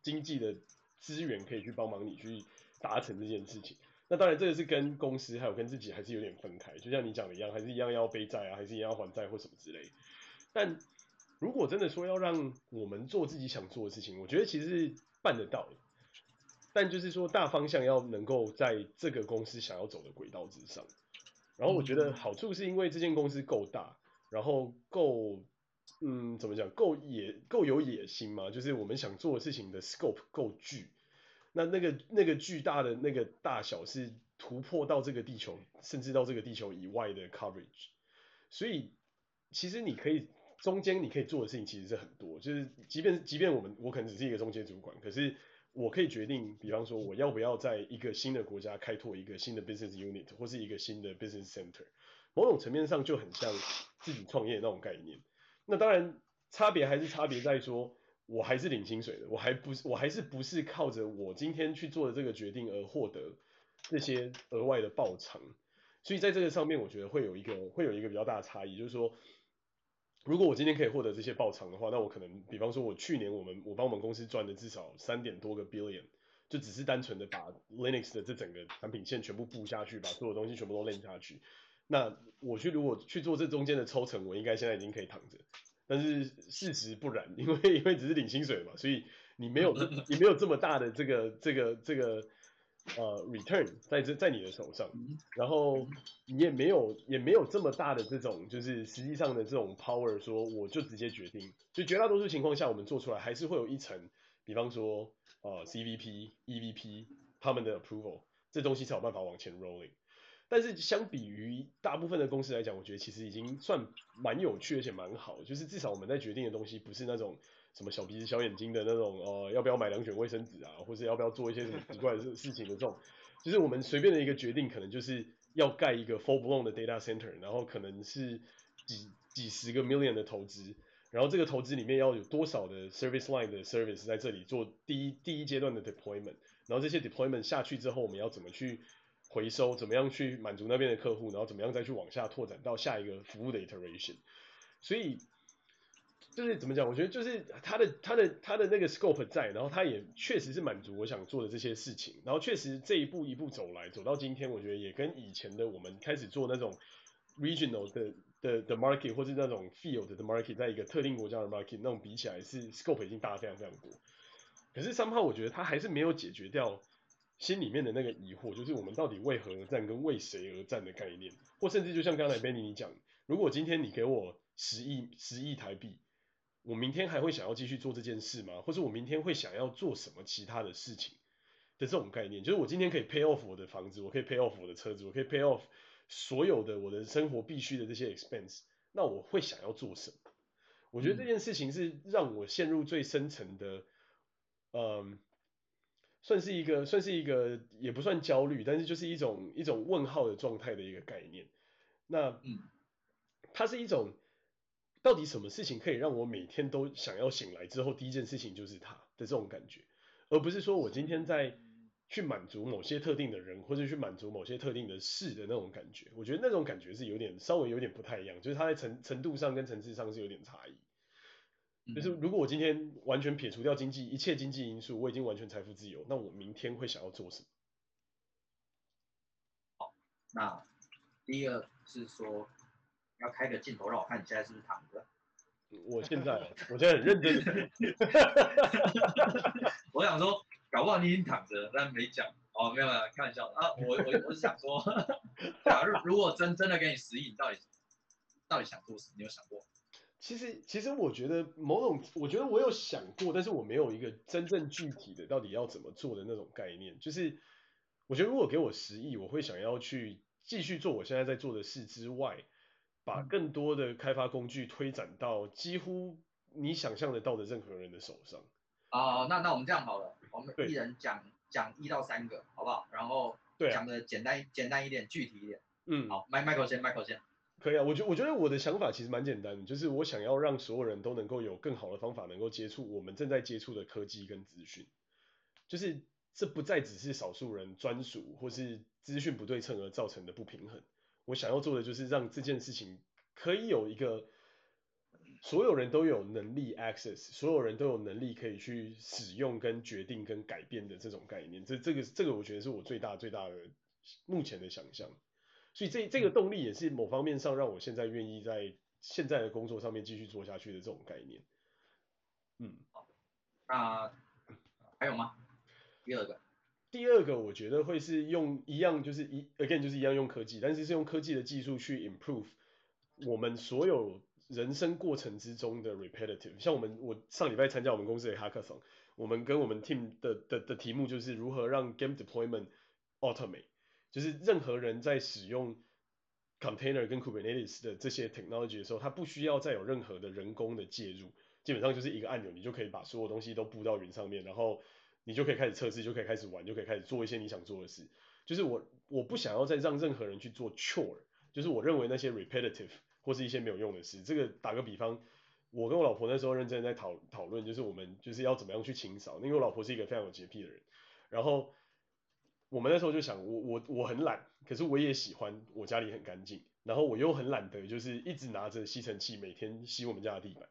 经济的资源可以去帮忙你去达成这件事情。那当然，这个是跟公司还有跟自己还是有点分开，就像你讲的一样，还是一样要背债啊，还是一样要还债或什么之类。但如果真的说要让我们做自己想做的事情，我觉得其实是办得到的。但就是说大方向要能够在这个公司想要走的轨道之上。然后我觉得好处是因为这间公司够大，然后够，嗯，怎么讲，够野，够有野心嘛，就是我们想做的事情的 scope 够巨。那那个那个巨大的那个大小是突破到这个地球，甚至到这个地球以外的 coverage，所以其实你可以中间你可以做的事情其实是很多，就是即便即便我们我可能只是一个中间主管，可是我可以决定，比方说我要不要在一个新的国家开拓一个新的 business unit 或是一个新的 business center，某种层面上就很像自己创业那种概念。那当然差别还是差别在说。我还是领薪水的，我还不是我还是不是靠着我今天去做的这个决定而获得这些额外的报偿，所以在这个上面，我觉得会有一个会有一个比较大的差异，就是说，如果我今天可以获得这些报偿的话，那我可能，比方说，我去年我们我帮我们公司赚的至少三点多个 billion，就只是单纯的把 Linux 的这整个产品线全部布下去，把所有东西全部都链下去。那我去如果去做这中间的抽成，我应该现在已经可以躺着。但是事实不然，因为因为只是领薪水嘛，所以你没有你没有这么大的这个这个这个呃 return 在这在你的手上，然后你也没有也没有这么大的这种就是实际上的这种 power，说我就直接决定。就绝大多数情况下，我们做出来还是会有一层，比方说呃 CVP、EVP 他们的 approval，这东西才有办法往前 rolling。但是相比于大部分的公司来讲，我觉得其实已经算蛮有趣而且蛮好，就是至少我们在决定的东西不是那种什么小鼻子小眼睛的那种，呃，要不要买两卷卫生纸啊，或者要不要做一些什么奇怪的事 事情的这种，就是我们随便的一个决定，可能就是要盖一个 full blown 的 data center，然后可能是几几十个 million 的投资，然后这个投资里面要有多少的 service line 的 service 在这里做第一第一阶段的 deployment，然后这些 deployment 下去之后，我们要怎么去回收怎么样去满足那边的客户，然后怎么样再去往下拓展到下一个服务的 iteration。所以就是怎么讲？我觉得就是他的他的他的那个 scope 在，然后他也确实是满足我想做的这些事情。然后确实这一步一步走来，走到今天，我觉得也跟以前的我们开始做那种 regional 的的的 market 或是那种 field 的 market，在一个特定国家的 market 那种比起来，是 scope 已经大了非常非常多。可是 somehow 我觉得他还是没有解决掉。心里面的那个疑惑，就是我们到底为何而战，跟为谁而战的概念，或甚至就像刚才 Benny 你讲，如果今天你给我十亿十亿台币，我明天还会想要继续做这件事吗？或是我明天会想要做什么其他的事情的这种概念，就是我今天可以 pay off 我的房子，我可以 pay off 我的车子，我可以 pay off 所有的我的生活必须的这些 expense，那我会想要做什么？我觉得这件事情是让我陷入最深层的，嗯。算是一个，算是一个，也不算焦虑，但是就是一种一种问号的状态的一个概念。那，它是一种，到底什么事情可以让我每天都想要醒来之后第一件事情就是它的这种感觉，而不是说我今天在去满足某些特定的人，或者去满足某些特定的事的那种感觉。我觉得那种感觉是有点稍微有点不太一样，就是它在程程度上跟层次上是有点差异。就是如果我今天完全撇除掉经济一切经济因素，我已经完全财富自由，那我明天会想要做什么？好，那第一个是说要开个镜头让我看你现在是不是躺着？我现在，我现在很认真。我想说，搞不好你已经躺着，但没讲。哦，没有没有，开玩笑啊。我我我是想说，假如如果真真的给你十亿，你到底到底想做什么？你有想过？其实，其实我觉得某种，我觉得我有想过，但是我没有一个真正具体的到底要怎么做的那种概念。就是我觉得如果给我十亿，我会想要去继续做我现在在做的事之外，把更多的开发工具推展到几乎你想象得到的任何人的手上。啊，那那我们这样好了，我们一人讲讲一到三个，好不好？然后讲的简单简单一点，具体一点。嗯，好，Michael 先，Michael 先。可以啊，我觉我觉得我的想法其实蛮简单的，就是我想要让所有人都能够有更好的方法，能够接触我们正在接触的科技跟资讯，就是这不再只是少数人专属或是资讯不对称而造成的不平衡。我想要做的就是让这件事情可以有一个所有人都有能力 access，所有人都有能力可以去使用跟决定跟改变的这种概念。这这个这个我觉得是我最大最大的目前的想象。所以这这个动力也是某方面上让我现在愿意在现在的工作上面继续做下去的这种概念。嗯，好，那还有吗？第二个，第二个我觉得会是用一样就是一 again 就是一样用科技，但是是用科技的技术去 improve 我们所有人生过程之中的 repetitive。像我们我上礼拜参加我们公司的 hackathon，我们跟我们 team 的的的题目就是如何让 game deployment automate。就是任何人在使用 container 跟 Kubernetes 的这些 technology 的时候，他不需要再有任何的人工的介入，基本上就是一个按钮，你就可以把所有东西都布到云上面，然后你就可以开始测试，就可以开始玩，就可以开始做一些你想做的事。就是我我不想要再让任何人去做 chore，就是我认为那些 repetitive 或是一些没有用的事。这个打个比方，我跟我老婆那时候认真在讨讨论，就是我们就是要怎么样去清扫，因为我老婆是一个非常有洁癖的人，然后我们那时候就想，我我我很懒，可是我也喜欢我家里很干净，然后我又很懒得就是一直拿着吸尘器每天吸我们家的地板。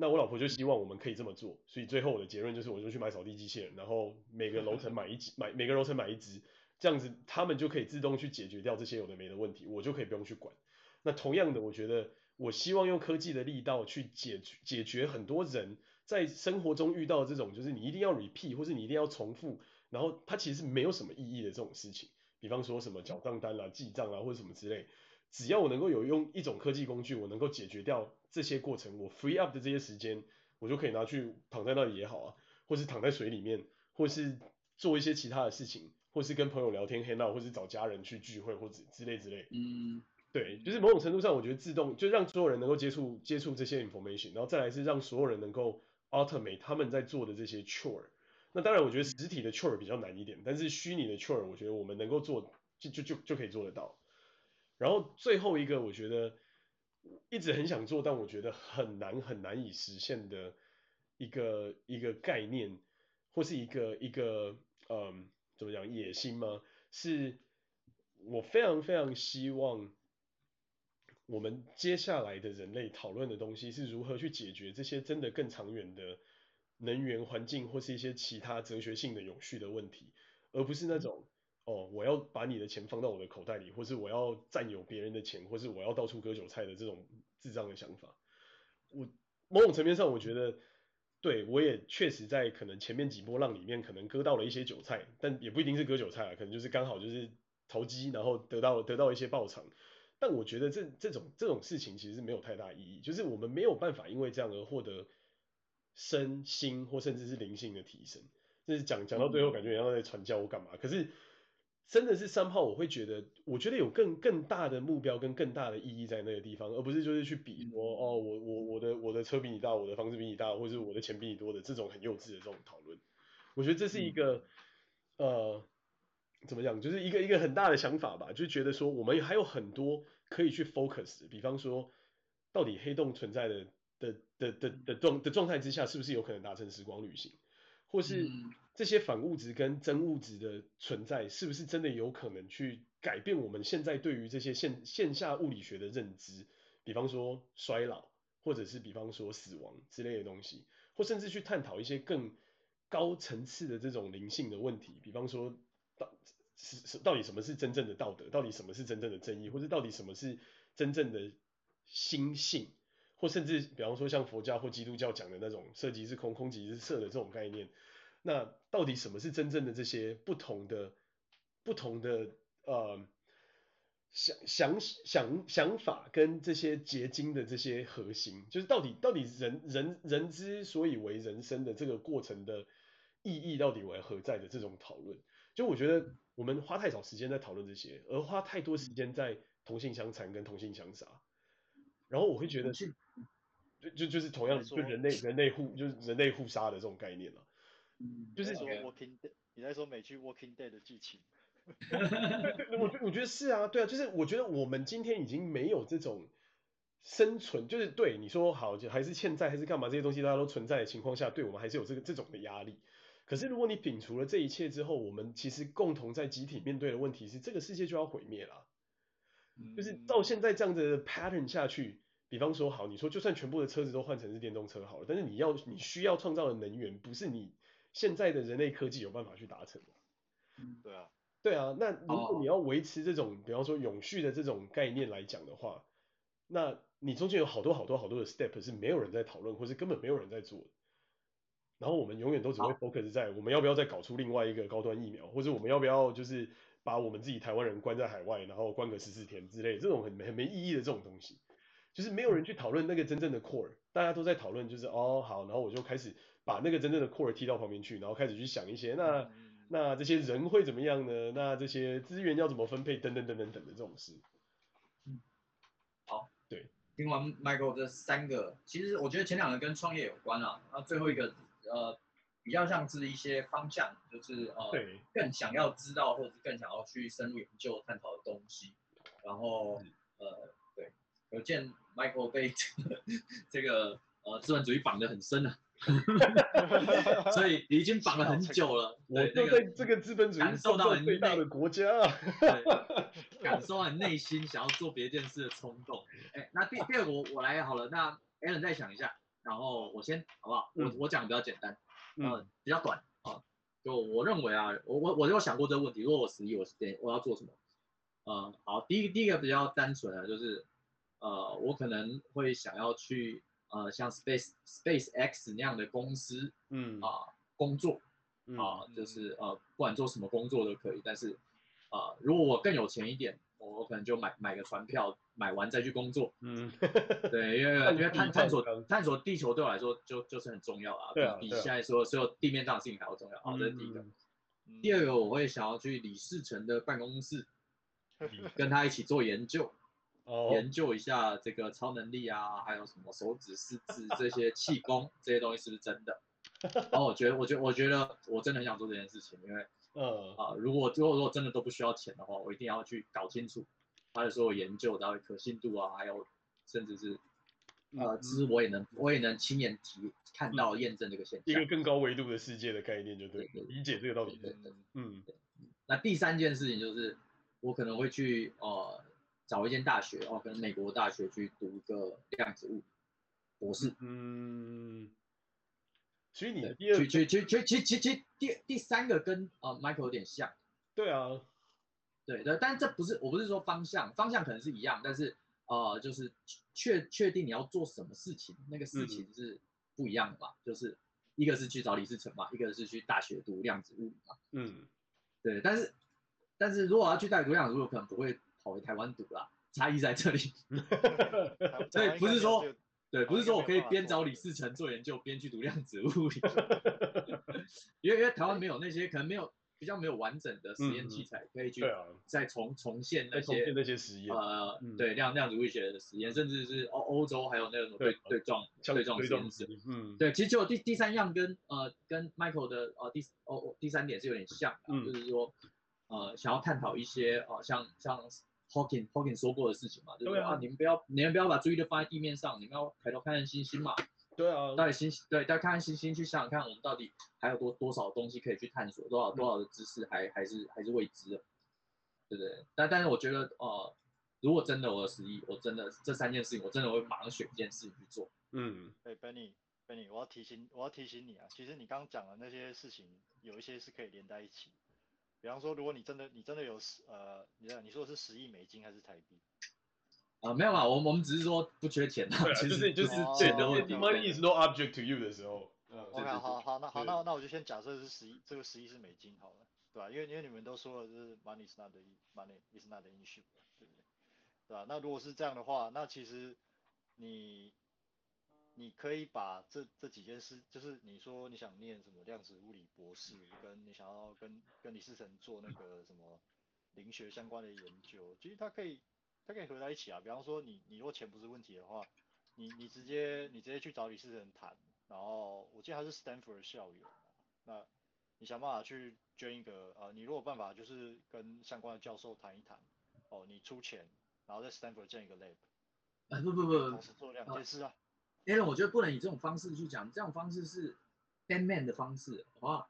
那我老婆就希望我们可以这么做，所以最后我的结论就是，我就去买扫地机器人，然后每个楼层买一只，买每个楼层买一只，这样子他们就可以自动去解决掉这些有的没的问题，我就可以不用去管。那同样的，我觉得我希望用科技的力道去解决解决很多人在生活中遇到这种，就是你一定要 repeat 或是你一定要重复，然后它其实是没有什么意义的这种事情，比方说什么缴账单啊、记账啊或者什么之类。只要我能够有用一种科技工具，我能够解决掉这些过程，我 free up 的这些时间，我就可以拿去躺在那里也好啊，或是躺在水里面，或是做一些其他的事情，或是跟朋友聊天 hang out，或是找家人去聚会或者之类之类。嗯，对，就是某种程度上，我觉得自动就让所有人能够接触接触这些 information，然后再来是让所有人能够 automate 他们在做的这些 chore。那当然，我觉得实体的 chore 比较难一点，但是虚拟的 chore，我觉得我们能够做就就就就可以做得到。然后最后一个，我觉得一直很想做，但我觉得很难很难以实现的一个一个概念，或是一个一个嗯，怎么讲野心吗？是我非常非常希望我们接下来的人类讨论的东西是如何去解决这些真的更长远的能源环境或是一些其他哲学性的永续的问题，而不是那种。哦，我要把你的钱放到我的口袋里，或是我要占有别人的钱，或是我要到处割韭菜的这种智障的想法。我某种层面上，我觉得，对，我也确实在可能前面几波浪里面可能割到了一些韭菜，但也不一定是割韭菜啊，可能就是刚好就是投机，然后得到得到一些报偿。但我觉得这这种这种事情其实是没有太大意义，就是我们没有办法因为这样而获得身心或甚至是灵性的提升。就是讲讲到最后，感觉好像在传教我干嘛？可是。真的是 somehow，我会觉得，我觉得有更更大的目标跟更大的意义在那个地方，而不是就是去比说，哦，我我我的我的车比你大，我的房子比你大，或者是我的钱比你多的这种很幼稚的这种讨论。我觉得这是一个，呃，怎么讲，就是一个一个很大的想法吧，就觉得说我们还有很多可以去 focus，比方说，到底黑洞存在的的的的的状的状态之下，是不是有可能达成时光旅行，或是？这些反物质跟真物质的存在，是不是真的有可能去改变我们现在对于这些线线下物理学的认知？比方说衰老，或者是比方说死亡之类的东西，或甚至去探讨一些更高层次的这种灵性的问题，比方说到是是到底什么是真正的道德？到底什么是真正的正义？或者到底什么是真正的心性？或甚至比方说像佛教或基督教讲的那种色即是空，空即是色的这种概念。那到底什么是真正的这些不同的、不同的呃想想想想法跟这些结晶的这些核心，就是到底到底人人人之所以为人生的这个过程的意义到底为何在的这种讨论，就我觉得我们花太少时间在讨论这些，而花太多时间在同性相残跟同性相杀，然后我会觉得就就就是同样就人类人类互就是人类互杀的这种概念了。嗯，就是说 Walking Dead，你在说美剧 Walking Dead 的剧情？我我觉得是啊，对啊，就是我觉得我们今天已经没有这种生存，就是对你说好，就还是欠债还是干嘛，这些东西大家都存在的情况下，对我们还是有这个这种的压力。可是如果你摒除了这一切之后，我们其实共同在集体面对的问题是，这个世界就要毁灭了。就是到现在这样的 pattern 下去，比方说好，你说就算全部的车子都换成是电动车好了，但是你要你需要创造的能源不是你。现在的人类科技有办法去达成。嗯，对啊，对啊。那如果你要维持这种，比方说永续的这种概念来讲的话，那你中间有好多好多好多的 step 是没有人在讨论，或是根本没有人在做。然后我们永远都只会 focus 在我们要不要再搞出另外一个高端疫苗，或者我们要不要就是把我们自己台湾人关在海外，然后关个十四天之类，这种很很没意义的这种东西，就是没有人去讨论那个真正的 core，大家都在讨论就是哦好，然后我就开始。把那个真正的 core 踢到旁边去，然后开始去想一些，那那这些人会怎么样呢？那这些资源要怎么分配？等等等等等的这种事。嗯，好，对，听完 Michael 这三个，其实我觉得前两个跟创业有关啊，那最后一个呃比较像是一些方向，就是呃更想要知道或者是更想要去深入研究探讨的东西，然后呃对，可见 Michael 被 这个。呃资本主义绑得很深啊，所以已经绑了很久了。我就在这个资本主义感受到最大的国家，感受到你内心想要做别件事的冲动。哎，那第第二个我我来好了，那 Alan 再想一下，然后我先好不好？我我讲比较简单，呃，比较短啊。就我认为啊，我我我有想过这个问题，如果我十一，我是我要做什么？呃，好，第一个第一个比较单纯的，就是呃，我可能会想要去呃像 Space Space X 那样的公司，嗯。啊、呃、工作，啊、呃、就是。呃不管做什么工作都可以，但是啊、呃、如果我更有钱一点，我可能就买买个船票，买完再去工作，嗯，对，因为 因为探探索探索地球对我来说就就是很重要啊，对啊，比现在说所有地面上的事情还要重要，好，这是第一个，嗯、第二个我会想要去李世成的办公室。跟他一起做研究，oh. 研究一下这个超能力啊，还有什么手指、四肢这些气功这些东西是不是真的？然后我觉得，我觉得，我觉得我真的很想做这件事情，因为，呃啊，如果如果如果真的都不需要钱的话，我一定要去搞清楚他的所有研究到底可信度啊，还有甚至是呃，其实我也能我也能亲眼体看到验证这个现象，一个更高维度的世界的概念，就对，对，对，理解这个道理的，嗯，那第三件事情就是。我可能会去呃找一间大学哦，跟美国大学去读一个量子物理博士。嗯，其实你的第二，其其其其其第第三个跟呃 Michael 有点像。对啊，对对，但是这不是我不是说方向，方向可能是一样，但是呃就是确确定你要做什么事情，那个事情是不一样的嘛，嗯、就是一个是去找李世成嘛，一个是去大学读量子物理嘛。嗯，对，但是。但是如果要去大学读量子物理，可能不会跑回台湾读啦，差异在这里。所以不是说，对，不是说我可以边找李世成做研究，边去读量子物理。因为因为台湾没有那些，可能没有比较没有完整的实验器材，可以去再重重现那些那些实验。呃，对量量子物理学的实验，甚至是欧欧洲还有那种对对撞对撞实验室。嗯，对，其实就第第三样跟呃跟 Michael 的呃第哦第三点是有点像的，就是说。呃，想要探讨一些呃，像像 Hawking Hawking 说过的事情嘛，对啊，你们不要你们不要把注意力放在地面上，你们要抬头看看星星嘛。对啊，到底星对，大家看看星星，去想想看，我们到底还有多多少东西可以去探索，多少多少的知识还还是还是未知的，对不对？但但是我觉得呃，如果真的我有十一，我真的这三件事情，我真的会马上选一件事情去做。嗯，哎，Benny Benny，我要提醒我要提醒你啊，其实你刚刚讲的那些事情，有一些是可以连在一起。比方说，如果你真的你真的有十呃，你你说的是十亿美金还是台币？啊，没有啦，我我们只是说不缺钱啊，其实就是钱的问题。Money is no object to you 的时候。OK，好好，那好，那那我就先假设是十亿，这个十亿是美金好了，对吧？因为因为你们都说了，就是 money is not the money is not the issue，对不对？对吧？那如果是这样的话，那其实你。你可以把这这几件事，就是你说你想念什么量子物理博士，跟你想要跟跟李世成做那个什么灵学相关的研究，其实它可以它可以合在一起啊。比方说你你如果钱不是问题的话，你你直接你直接去找李世成谈，然后我记得他是 Stanford 的校友，那你想办法去捐一个呃，你如果办法就是跟相关的教授谈一谈，哦，你出钱，然后在 Stanford 建一个 lab，哎不不不，同时做两件事啊。Alan，我觉得不能以这种方式去讲，这种方式是 Batman 的方式，好不好？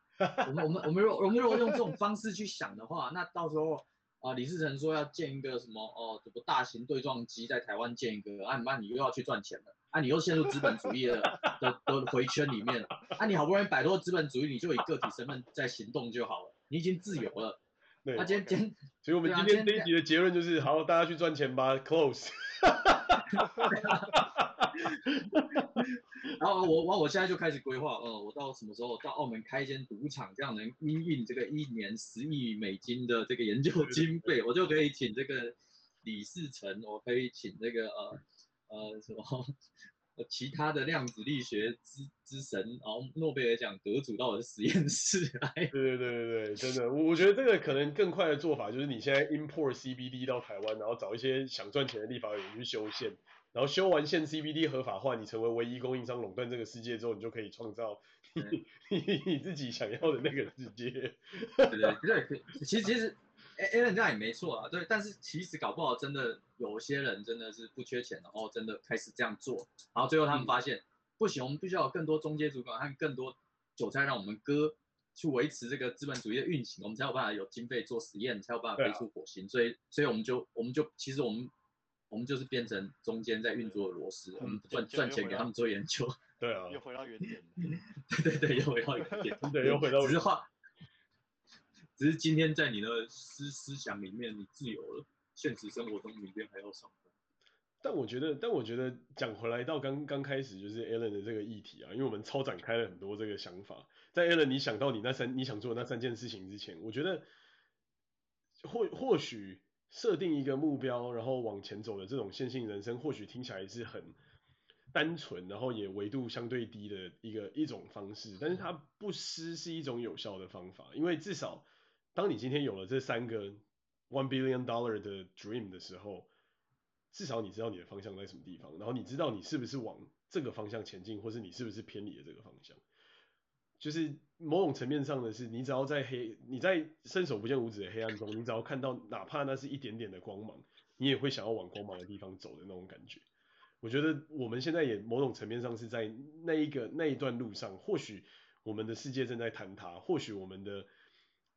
我们我们我们如果我们如果用这种方式去想的话，那到时候啊、呃，李世成说要建一个什么哦，什么大型对撞机在台湾建一个，啊，那你又要去赚钱了，啊，你又陷入资本主义的的的回圈里面了，啊，你好不容易摆脱资本主义，你就以个体身份在行动就好了，你已经自由了。对，那、啊、今天今天，所以我们今天这一集的结论就是，好，大家去赚钱吧，Close。然后我我我现在就开始规划，呃，我到什么时候到澳门开一间赌场，这样能因应这个一年十亿美金的这个研究经费，我就可以请这个李世成，我可以请这个呃呃什么其他的量子力学之之神，然后诺贝尔奖得主到我的实验室来。对对对对对，真的，我我觉得这个可能更快的做法就是你现在 import CBD 到台湾，然后找一些想赚钱的立法委员去修宪。然后修完线 CBD 合法化，你成为唯一供应商，垄断这个世界之后，你就可以创造你你，你自己想要的那个世界。对 对对，其实其实 Alan 这样也没错啊，对，但是其实搞不好真的有些人真的是不缺钱，然后真的开始这样做，然后最后他们发现，不行，我们必须要有更多中阶主管和更多韭菜，让我们割去维持这个资本主义的运行，我们才有办法有经费做实验，才有办法飞出火星。啊、所以，所以我们就我们就其实我们我们就是变成中间在运作的螺丝，我们赚赚钱给他们做研究。对啊，又回到原点。对对对，又回到原点。对，又回到原点。只是话，只是今天在你的思思想里面，你自由了。现实生活中，明天还要上班。但我觉得，但我觉得讲回来到刚刚开始就是 Alan 的这个议题啊，因为我们超展开了很多这个想法。在 Alan 你想到你那三你想做的那三件事情之前，我觉得或或许设定一个目标，然后往前走的这种线性人生，或许听起来是很单纯，然后也维度相对低的一个一种方式，但是它不失是一种有效的方法，因为至少当你今天有了这三个 one billion dollar 的 dream 的时候。至少你知道你的方向在什么地方，然后你知道你是不是往这个方向前进，或是你是不是偏离了这个方向。就是某种层面上的是，你只要在黑，你在伸手不见五指的黑暗中，你只要看到哪怕那是一点点的光芒，你也会想要往光芒的地方走的那种感觉。我觉得我们现在也某种层面上是在那一个那一段路上，或许我们的世界正在坍塌，或许我们的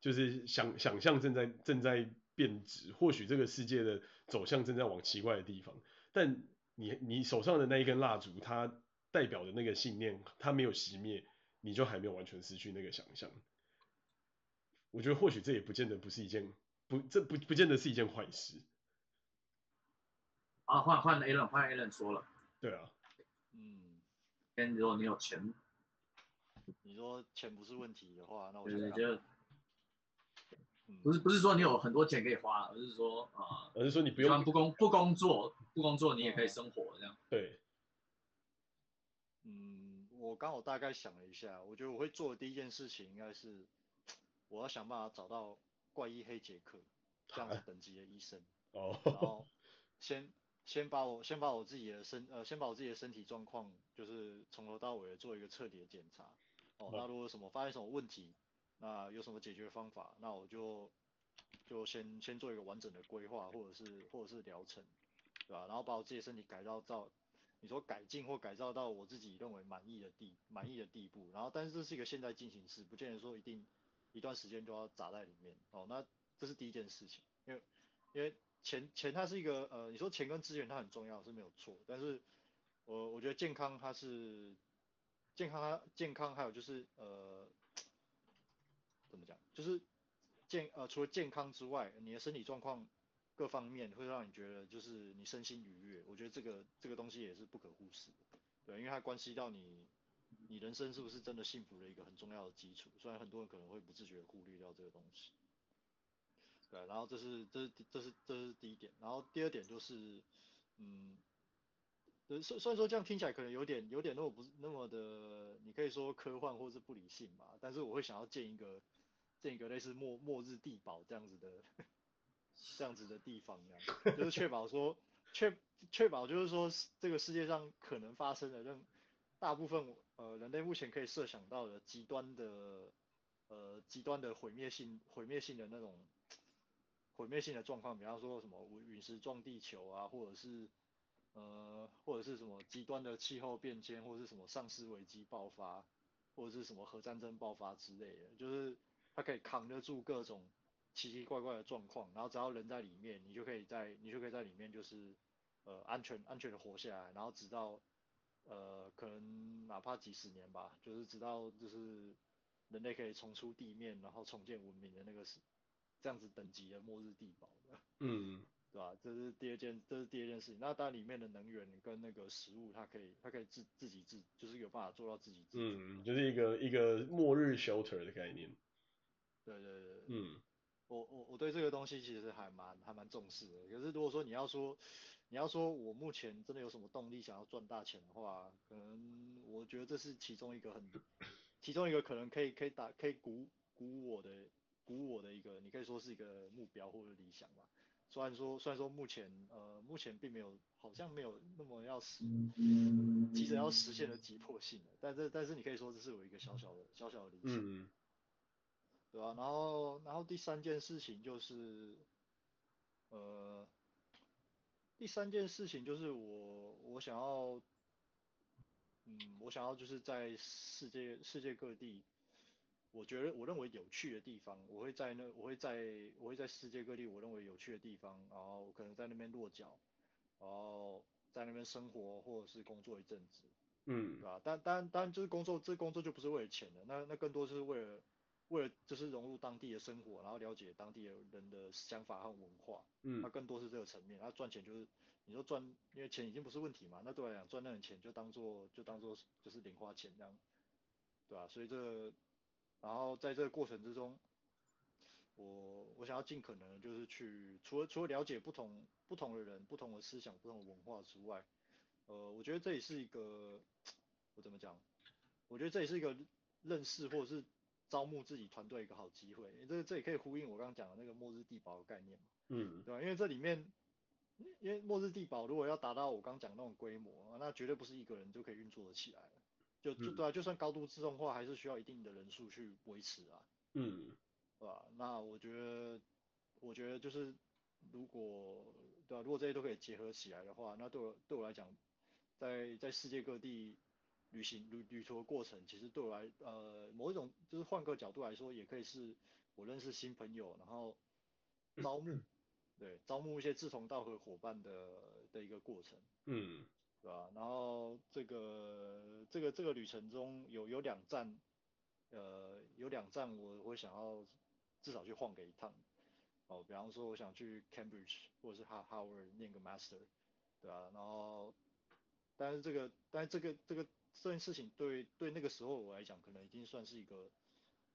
就是想想象正在正在。变质，或许这个世界的走向正在往奇怪的地方，但你你手上的那一根蜡烛，它代表的那个信念，它没有熄灭，你就还没有完全失去那个想象。我觉得或许这也不见得不是一件不，这不不见得是一件坏事。啊，换换 Alan，换 Alan 说了。对啊。嗯。跟如果你有钱，你说钱不是问题的话，那我觉得。不是不是说你有很多钱可以花，而是说啊，而是说你不用不工不工作不工作你也可以生活这样。对。嗯，我刚好大概想了一下，我觉得我会做的第一件事情应该是，我要想办法找到怪医黑杰克这样子等级的医生。哦。然后先先把我先把我自己的身呃先把我自己的身体状况就是从头到尾的做一个彻底的检查。哦。那如果什么发现什么问题？那有什么解决方法？那我就就先先做一个完整的规划，或者是或者是疗程，对吧？然后把我自己的身体改造到，你说改进或改造到我自己认为满意的地满意的地步。然后，但是这是一个现在进行式，不见得说一定一段时间就要砸在里面。哦，那这是第一件事情，因为因为钱钱它是一个呃，你说钱跟资源它很重要是没有错，但是我我觉得健康它是健康它健康还有就是呃。怎么讲？就是健呃，除了健康之外，你的身体状况各方面会让你觉得就是你身心愉悦。我觉得这个这个东西也是不可忽视的，对，因为它关系到你你人生是不是真的幸福的一个很重要的基础。虽然很多人可能会不自觉忽略掉这个东西，对，然后这是这是这是这是第一点，然后第二点就是嗯，虽虽然说这样听起来可能有点有点那么不那么的，你可以说科幻或是不理性吧，但是我会想要建一个。建一个类似末末日地堡这样子的这样子的地方，这样就是确保说确确保就是说这个世界上可能发生的任大部分呃人类目前可以设想到的极端的呃极端的毁灭性毁灭性的那种毁灭性的状况，比方说什么陨石撞地球啊，或者是呃或者是什么极端的气候变迁，或者是什么丧尸危机爆发，或者是什么核战争爆发之类的，就是。它可以扛得住各种奇奇怪怪的状况，然后只要人在里面，你就可以在你就可以在里面就是呃安全安全的活下来，然后直到呃可能哪怕几十年吧，就是直到就是人类可以重出地面，然后重建文明的那个是这样子等级的末日地堡的，嗯，对吧？这是第二件，这是第二件事情。那当然里面的能源跟那个食物，它可以它可以自自己自就是有办法做到自己自嗯，就是一个一个末日 shelter 的概念。对对对，嗯，我我我对这个东西其实还蛮还蛮重视的。可是如果说你要说你要说我目前真的有什么动力想要赚大钱的话，可能我觉得这是其中一个很其中一个可能可以可以打可以鼓鼓舞我的鼓舞我的一个，你可以说是一个目标或者理想吧。虽然说虽然说目前呃目前并没有好像没有那么要实急着要实现的急迫性，但是但是你可以说这是有一个小小的小小的理想。嗯对吧、啊？然后，然后第三件事情就是，呃，第三件事情就是我，我想要，嗯，嗯，我想要就是在世界世界各地，我觉得我认为有趣的地方，我会在那我会在我会在世界各地我认为有趣的地方，然后我可能在那边落脚，然后在那边生活或者是工作一阵子，嗯，对吧？但但但就是工作，这工作就不是为了钱的，那那更多是为了为了就是融入当地的生活，然后了解当地的人的想法和文化，嗯，那更多是这个层面，然后赚钱就是。你说赚，因为钱已经不是问题嘛，那对我来讲赚那点钱就当做就当做就是零花钱这样，对吧？所以这个，然后在这个过程之中，我我想要尽可能就是去除了除了了解不同不同的人、不同的思想、不同的文化之外，呃，我觉得这也是一个 我怎么讲？我觉得这也是一个认识或者是招募自己团队一个好机会。这这也可以呼应我刚刚讲的那个末日地堡的概念嘛，嗯，对吧？因为这里面。因为末日地堡如果要达到我刚讲那种规模，那绝对不是一个人就可以运作得起来的。就就对啊，就算高度自动化，还是需要一定的人数去维持啊。嗯，对吧？那我觉得，我觉得就是如果对啊，如果这些都可以结合起来的话，那对我对我来讲，在在世界各地旅行旅旅途的过程，其实对我来呃某一种就是换个角度来说，也可以是我认识新朋友，然后招募。对，招募一些志同道合伙伴的的一个过程，嗯，对吧？然后这个这个这个旅程中有有两站，呃，有两站我会想要至少去晃个一趟，哦，比方说我想去 Cambridge 或者是 Harvard 念个 Master，对吧？然后，但是这个但是这个这个这件事情对对那个时候我来讲，可能已经算是一个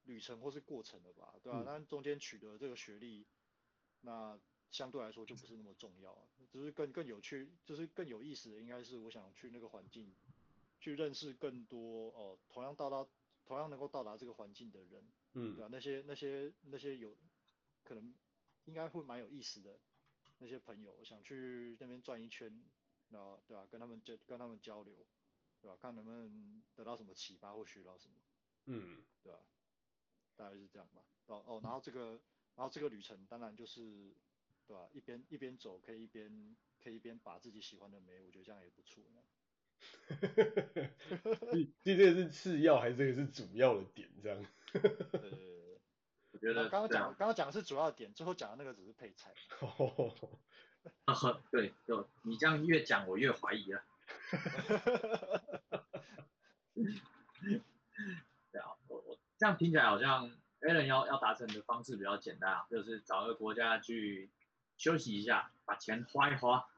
旅程或是过程了吧，对吧？但中间取得这个学历，那。相对来说就不是那么重要，只是更更有趣，就是更有意思的，应该是我想去那个环境，去认识更多哦，同样到达，同样能够到达这个环境的人，嗯，对吧？那些那些那些有可能应该会蛮有意思的那些朋友，我想去那边转一圈，然后对吧？跟他们交跟他们交流，对吧？看能不能得到什么启发或学到什么，嗯，对吧？大概是这样吧。哦哦，然后这个然后这个旅程当然就是。对吧？一边一边走，可以一边可以一边把自己喜欢的美，我觉得这样也不错。这这个是次要还是这个是主要的点？这样。呃我觉得刚刚讲刚刚讲的是主要的点，最后讲的那个只是配菜。对，就你这样越讲，我越怀疑了。对啊，我我这样听起来好像 Allen 要要达成的方式比较简单啊，就是找一个国家去。休息一下，把钱花一花，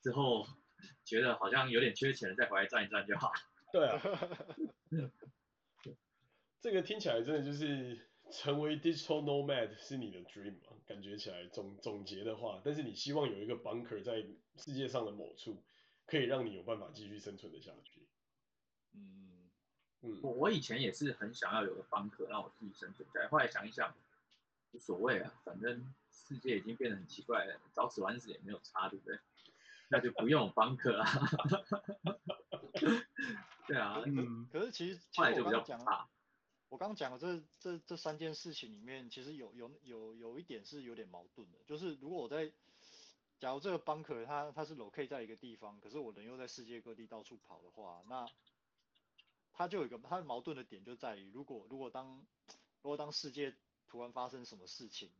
之后觉得好像有点缺钱了，再回来赚一赚就好。对啊，这个听起来真的就是成为 digital nomad 是你的 dream 嘛？感觉起来总总结的话，但是你希望有一个 bunker 在世界上的某处，可以让你有办法继续生存的下去。嗯嗯，我我以前也是很想要有个 bunker 让我自己生存下来，后来想一想，无所谓啊，反正。世界已经变得很奇怪了，早死晚死也没有差，对不对？那就不用 bunker 了。对啊，嗯。可是其实，后来就比较怕。我刚刚讲的这这这三件事情里面，其实有有有有一点是有点矛盾的，就是如果我在，假如这个 bunker 它它是 locate 在一个地方，可是我人又在世界各地到处跑的话，那它就有一个它的矛盾的点就在于，如果如果当如果当世界突然发生什么事情。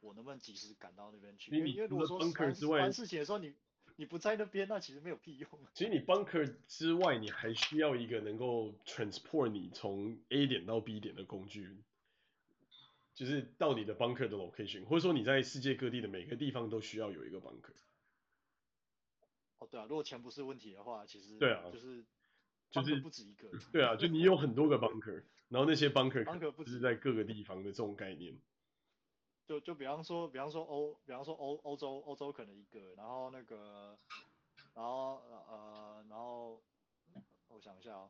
我能不能及时赶到那边去？因为因为如果说发生事情的时候，你你不在那边，那其实没有屁用。其实你 bunker 之外，你还需要一个能够 transport 你从 A 点到 B 点的工具，就是到你的 bunker 的 location，或者说你在世界各地的每个地方都需要有一个 bunker。哦，对啊，如果钱不是问题的话，其实对啊，就是就是不止一个。对啊，就你有很多个 bunker，然后那些 bunker bunker 不是在各个地方的这种概念。就就比方说，比方说欧，比方说欧欧洲，欧洲可能一个，然后那个，然后呃，然后我想一下哦，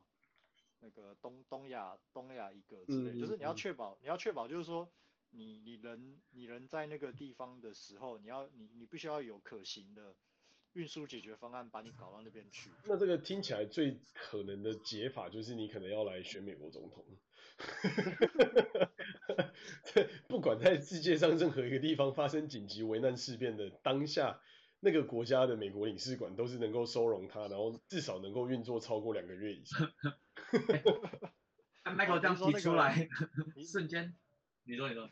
那个东东亚东亚一个之类，就是你要确保，你要确保，就是说你你人你人在那个地方的时候，你要你你必须要有可行的运输解决方案，把你搞到那边去。那这个听起来最可能的解法就是你可能要来选美国总统。不管在世界上任何一个地方发生紧急危难事变的当下，那个国家的美国领事馆都是能够收容他，然后至少能够运作超过两个月以上。Michael 这样提出来，瞬间，你说你说，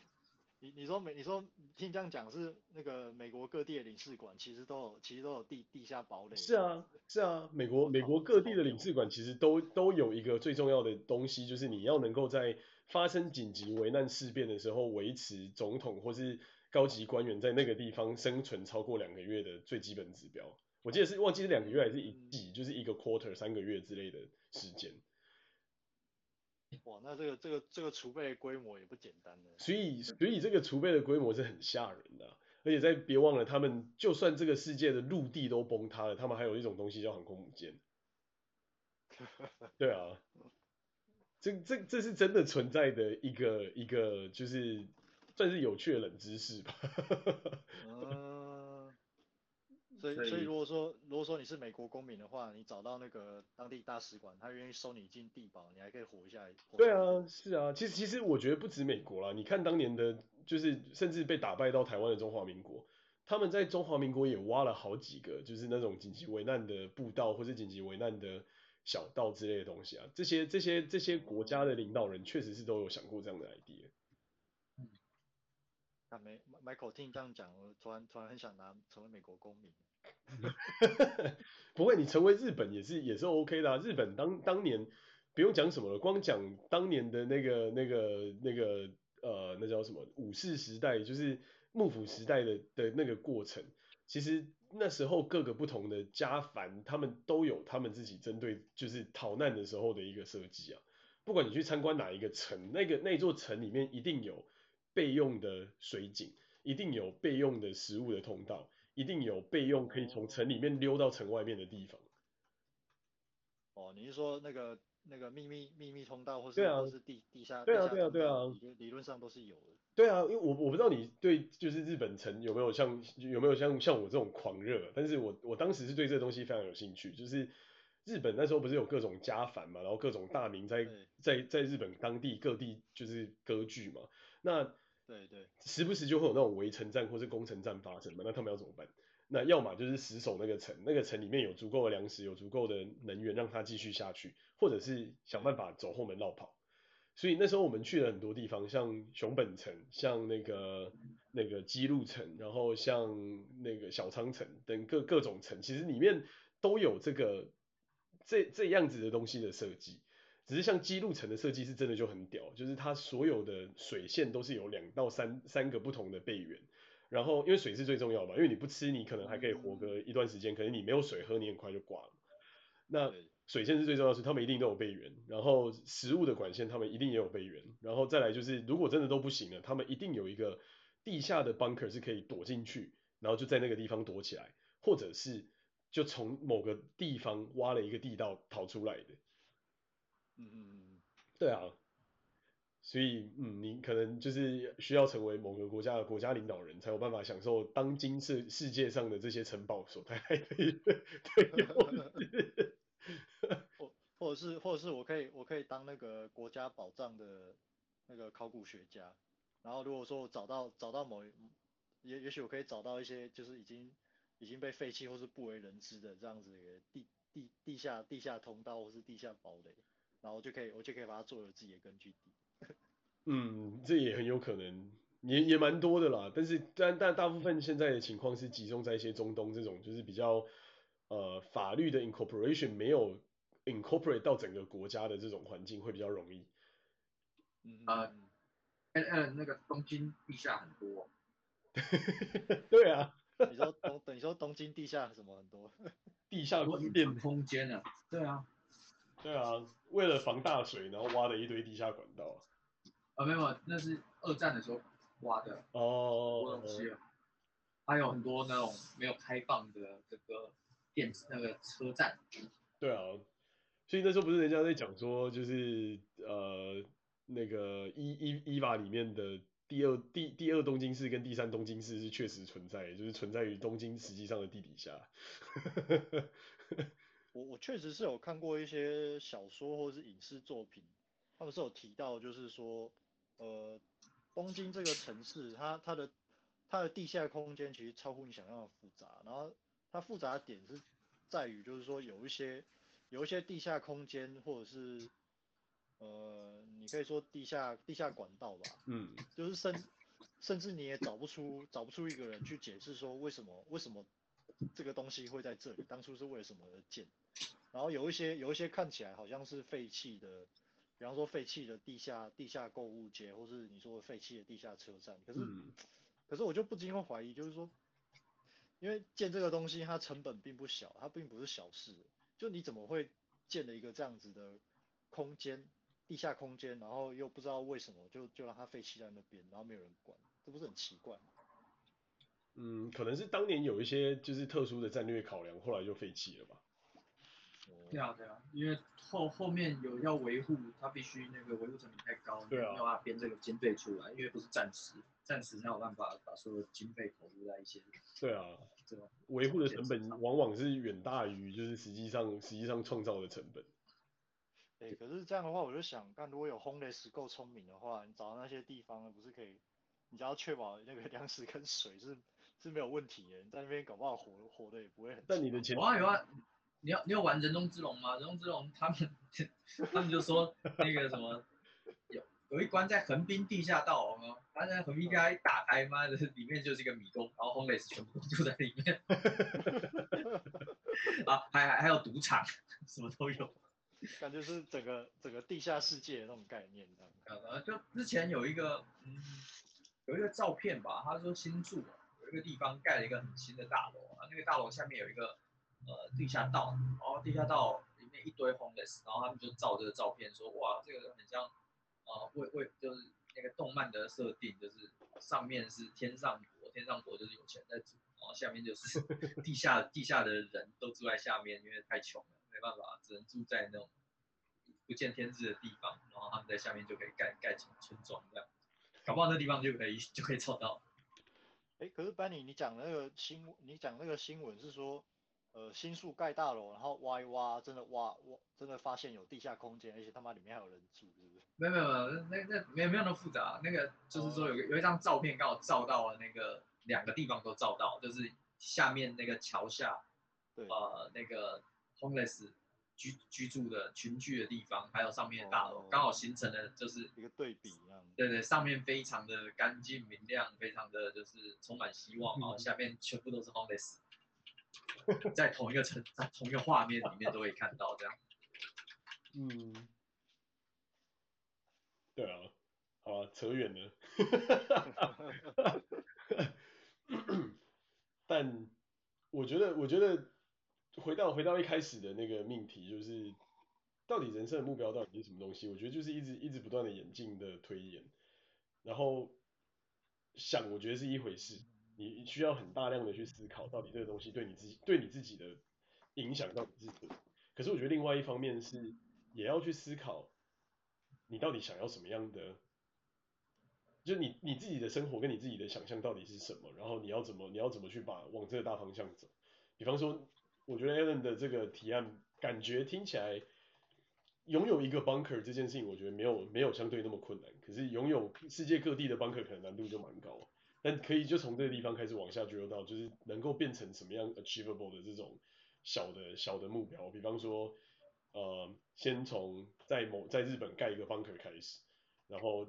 你你说美你说听这样讲是那个美国各地的领事馆其实都有其实都有地地下堡垒。是啊是啊，美国美国各地的领事馆其实都都有一个最重要的东西，就是你要能够在发生紧急危难事变的时候维持总统或是高级官员在那个地方生存超过两个月的最基本指标。我记得是忘记是两个月还是一季，就是一个 quarter 三个月之类的时间。哇，那这个这个这个储备规模也不简单呢。所以所以这个储备的规模是很吓人的啊，而且在别忘了，他们就算这个世界的陆地都崩塌了，他们还有一种东西叫航空母舰。对啊，这这这是真的存在的一个一个就是算是有趣的冷知识吧。所以，所以如果说，如果说你是美国公民的话，你找到那个当地大使馆，他愿意收你进地堡，你还可以活下来。对啊，是啊，其实其实我觉得不止美国啦，你看当年的，就是甚至被打败到台湾的中华民国，他们在中华民国也挖了好几个，就是那种紧急危难的步道或者紧急危难的小道之类的东西啊。这些这些这些国家的领导人确实是都有想过这样的 idea。那没 Michael 听你这样讲，我突然突然很想拿成为美国公民。不会，你成为日本也是也是 OK 的啊。日本当当年不用讲什么了，光讲当年的那个那个那个呃，那叫什么武士时代，就是幕府时代的的那个过程。其实那时候各个不同的家藩，他们都有他们自己针对就是逃难的时候的一个设计啊。不管你去参观哪一个城，那个那座城里面一定有备用的水井，一定有备用的食物的通道。一定有备用可以从城里面溜到城外面的地方。哦，你是说那个那个秘密秘密通道，或是或是地地下？对啊对啊对啊，理理论上都是有的。对啊，因为我我不知道你对就是日本城有没有像有没有像像我这种狂热，但是我我当时是对这个东西非常有兴趣，就是日本那时候不是有各种家藩嘛，然后各种大名在在在日本当地各地就是割据嘛，那。对对，时不时就会有那种围城战或是攻城战发生嘛，那他们要怎么办？那要么就是死守那个城，那个城里面有足够的粮食，有足够的能源让他继续下去，或者是想办法走后门绕跑。所以那时候我们去了很多地方，像熊本城，像那个那个姬路城，然后像那个小仓城等各各种城，其实里面都有这个这这样子的东西的设计。只是像基路城的设计是真的就很屌，就是它所有的水线都是有两到三三个不同的备源，然后因为水是最重要嘛，因为你不吃你可能还可以活个一段时间，可是你没有水喝你很快就挂了。那水线是最重要的是，他们一定都有备源，然后食物的管线他们一定也有备源，然后再来就是如果真的都不行了，他们一定有一个地下的 bunker 是可以躲进去，然后就在那个地方躲起来，或者是就从某个地方挖了一个地道逃出来的。嗯嗯嗯，对啊，所以嗯，你可能就是需要成为某个国家的国家领导人，才有办法享受当今世世界上的这些城堡所带来的对优 或或者是或者是我可以我可以当那个国家宝藏的那个考古学家，然后如果说我找到找到某也也许我可以找到一些就是已经已经被废弃或是不为人知的这样子的地地地下地下通道或是地下堡垒。然后我就可以，我就可以把它作为自己的根据地。嗯，这也很有可能，也也蛮多的啦。但是但但大部分现在的情况是集中在一些中东这种，就是比较呃法律的 incorporation 没有 incorporate 到整个国家的这种环境会比较容易。嗯呃，呃呃，那个东京地下很多。对啊。你说东，等于说东京地下什么很多？地下宫殿空间啊。对啊。对啊，为了防大水，然后挖了一堆地下管道。啊，没有，那是二战的时候挖的。哦。东西啊。还有很多那种没有开放的这个电子那个车站。对啊，所以那时候不是人家在讲说，就是呃那个伊伊伊娃里面的第二第第二东京市跟第三东京市是确实存在，就是存在于东京实际上的地底下。我我确实是有看过一些小说或是影视作品，他们是有提到，就是说，呃，东京这个城市，它它的它的地下空间其实超乎你想象的复杂，然后它复杂的点是在于就是说有一些有一些地下空间或者是呃你可以说地下地下管道吧，嗯，就是甚甚至你也找不出找不出一个人去解释说为什么为什么这个东西会在这里，当初是为了什么而建，然后有一些有一些看起来好像是废弃的，比方说废弃的地下地下购物街，或是你说的废弃的地下车站，可是。嗯可是我就不禁会怀疑，就是说，因为建这个东西它成本并不小，它并不是小事。就你怎么会建了一个这样子的空间，地下空间，然后又不知道为什么就就让它废弃在那边，然后没有人管，这不是很奇怪吗？嗯，可能是当年有一些就是特殊的战略考量，后来就废弃了吧。对啊对啊，因为后后面有要维护，它必须那个维护成本太高，对啊，要它编这个经费出来，因为不是暂时。暂时没有办法把所有的经费投入在一些。对啊，对吧？维护的成本往往是远大于就是实际上实际上创造的成本。哎、欸，可是这样的话，我就想，但如果有 Homeless 够聪明的话，你找到那些地方，不是可以？你只要确保那个粮食跟水是是没有问题的，你在那边搞不好活活的也不会很。但你的钱有啊有啊，你要你有玩人中之龙吗？人中之龙他们他们就说那个什么有。有一关在横滨地下道哦，他在横滨街一打开，妈的，里面就是一个迷宫，然后 homeless 全部都住在里面，啊，还还还有赌场，什么都有，感觉是整个整个地下世界的那种概念，呃，就之前有一个，嗯，有一个照片吧，他说新宿这个地方盖了一个很新的大楼，啊，那个大楼下面有一个呃地下道，然后地下道里面一堆 homeless，然后他们就照这个照片说，哇，这个很像。啊，为为就是那个动漫的设定，就是上面是天上国，天上国就是有钱在住，然后下面就是 地下地下的人都住在下面，因为太穷了，没办法，只能住在那种不见天日的地方，然后他们在下面就可以盖盖成村庄这样，搞不好那地方就可以就可以找到。哎，可是班尼，你讲那个新，你讲那个新闻是说。呃，新宿盖大楼，然后挖一挖，真的挖挖，真的发现有地下空间，而且他妈里面还有人住，是不是？没有没有没有，那那没有没有那么复杂，那个就是说有个有一张照片刚好照到了那个两个地方都照到，就是下面那个桥下，对，呃，那个 homeless 居居住的群聚的地方，还有上面的大楼，刚好形成了就是一个对比一样。对对，上面非常的干净明亮，非常的就是充满希望，然后下面全部都是 homeless。在同一个城，在同一个画面里面都可以看到这样。嗯，对啊，好啊，扯远了。但我觉得，我觉得回到回到一开始的那个命题，就是到底人生的目标到底是什么东西？我觉得就是一直一直不断的演进的推演，然后想，我觉得是一回事。你需要很大量的去思考，到底这个东西对你自己对你自己的影响到底是什么？可是我觉得另外一方面是，也要去思考，你到底想要什么样的，就你你自己的生活跟你自己的想象到底是什么？然后你要怎么你要怎么去把往这个大方向走？比方说，我觉得 Alan 的这个提案感觉听起来，拥有一个 bunker 这件事情，我觉得没有没有相对那么困难。可是拥有世界各地的 bunker 可能难度就蛮高。但可以就从这个地方开始往下追究到，就是能够变成什么样 achievable 的这种小的小的目标，比方说，呃，先从在某在日本盖一个 bunker 开始，然后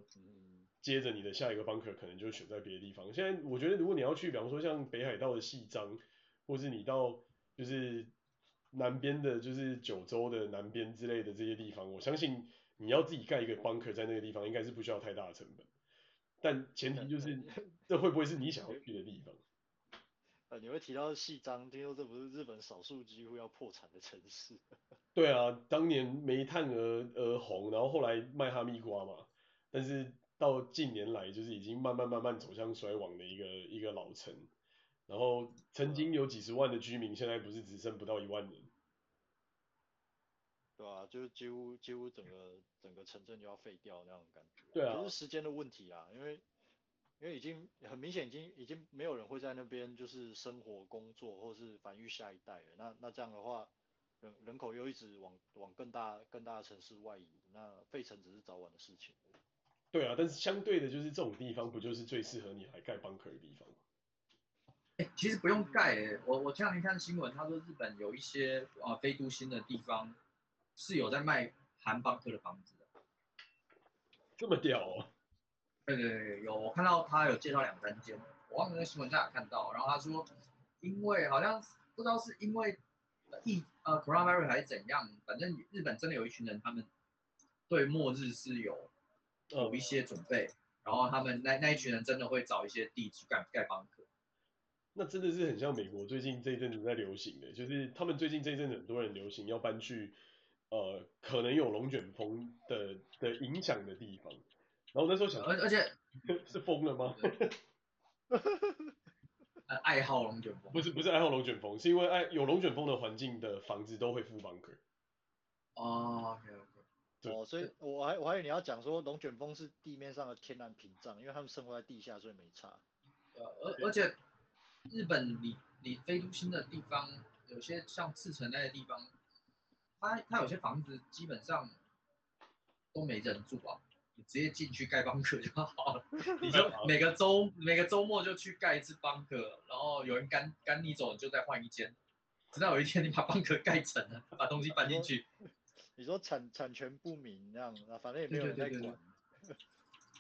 接着你的下一个 bunker 可能就选在别的地方。现在我觉得如果你要去，比方说像北海道的细章，或是你到就是南边的，就是九州的南边之类的这些地方，我相信你要自己盖一个 bunker 在那个地方，应该是不需要太大的成本。但前提就是，这会不会是你想要去的地方？呃，你会提到细章，听说这不是日本少数几乎要破产的城市。对啊，当年煤炭而而红，然后后来卖哈密瓜嘛。但是到近年来，就是已经慢慢慢慢走向衰亡的一个一个老城。然后曾经有几十万的居民，现在不是只剩不到一万人。对啊，就是几乎几乎整个整个城镇就要废掉那种感觉。对啊，就是时间的问题啊，因为因为已经很明显，已经已经没有人会在那边就是生活、工作或是繁育下一代了。那那这样的话，人人口又一直往往更大更大的城市外移，那费城只是早晚的事情。对啊，但是相对的，就是这种地方不就是最适合你来盖 bunker 的地方吗？欸，其实不用盖诶，我我前两天看新闻，他说日本有一些啊非都心的地方是有在卖韩邦克的房子的，这么屌哦？对对对，有我看到他有介绍两三间，我忘了在新闻上有看到，然后他说，因为好像不知道是因为疫呃 coronavirus 还是怎样，反正日本真的有一群人，他们对末日是有有一些准备，然后他们那那一群人真的会找一些地去盖盖邦克。那真的是很像美国最近这一阵子在流行的，就是他们最近这一阵子很多人流行要搬去，呃，可能有龙卷风的的影响的地方。然后那时候想，而而且 是疯了吗？爱好龙卷风？不是不是爱好龙卷风，是因为爱有龙卷风的环境的房子都会附 bunker。哦，OK OK。对哦，所以我还我还以为你要讲说龙卷风是地面上的天然屏障，因为他们生活在地下，所以没差。呃，而而且。日本离离非都心的地方，有些像赤城那些地方，它它有些房子基本上都没人住啊，你直接进去盖邦克就好了。你就每个周每个周末就去盖一次邦克，然后有人赶赶你走，你就再换一间，直到有一天你把邦克盖成了，把东西搬进去。你说产产权不明这样，反正也没有人在管。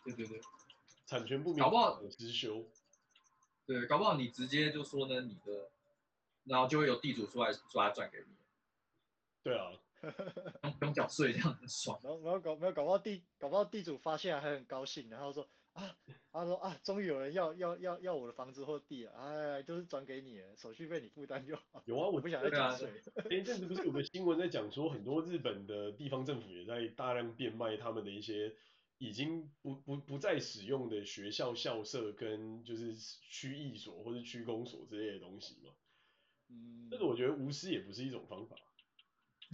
对对对，产权不明，搞不好失修。对，搞不好你直接就说呢，你的，然后就会有地主出来抓转给你。对啊，不 用缴税这样很爽。然后然后搞没有搞不好地搞不好地主发现还很高兴，然后说啊，他说啊，终于有人要要要要我的房子或地了，哎，都、就是转给你，手续费你负担就好。有啊，我不想再缴税。前一阵子不是有个新闻在讲说，很多日本的地方政府也在大量变卖他们的一些。已经不不不再使用的学校校舍跟就是区役所或者区公所之类的东西嘛，嗯，但是我觉得无私也不是一种方法。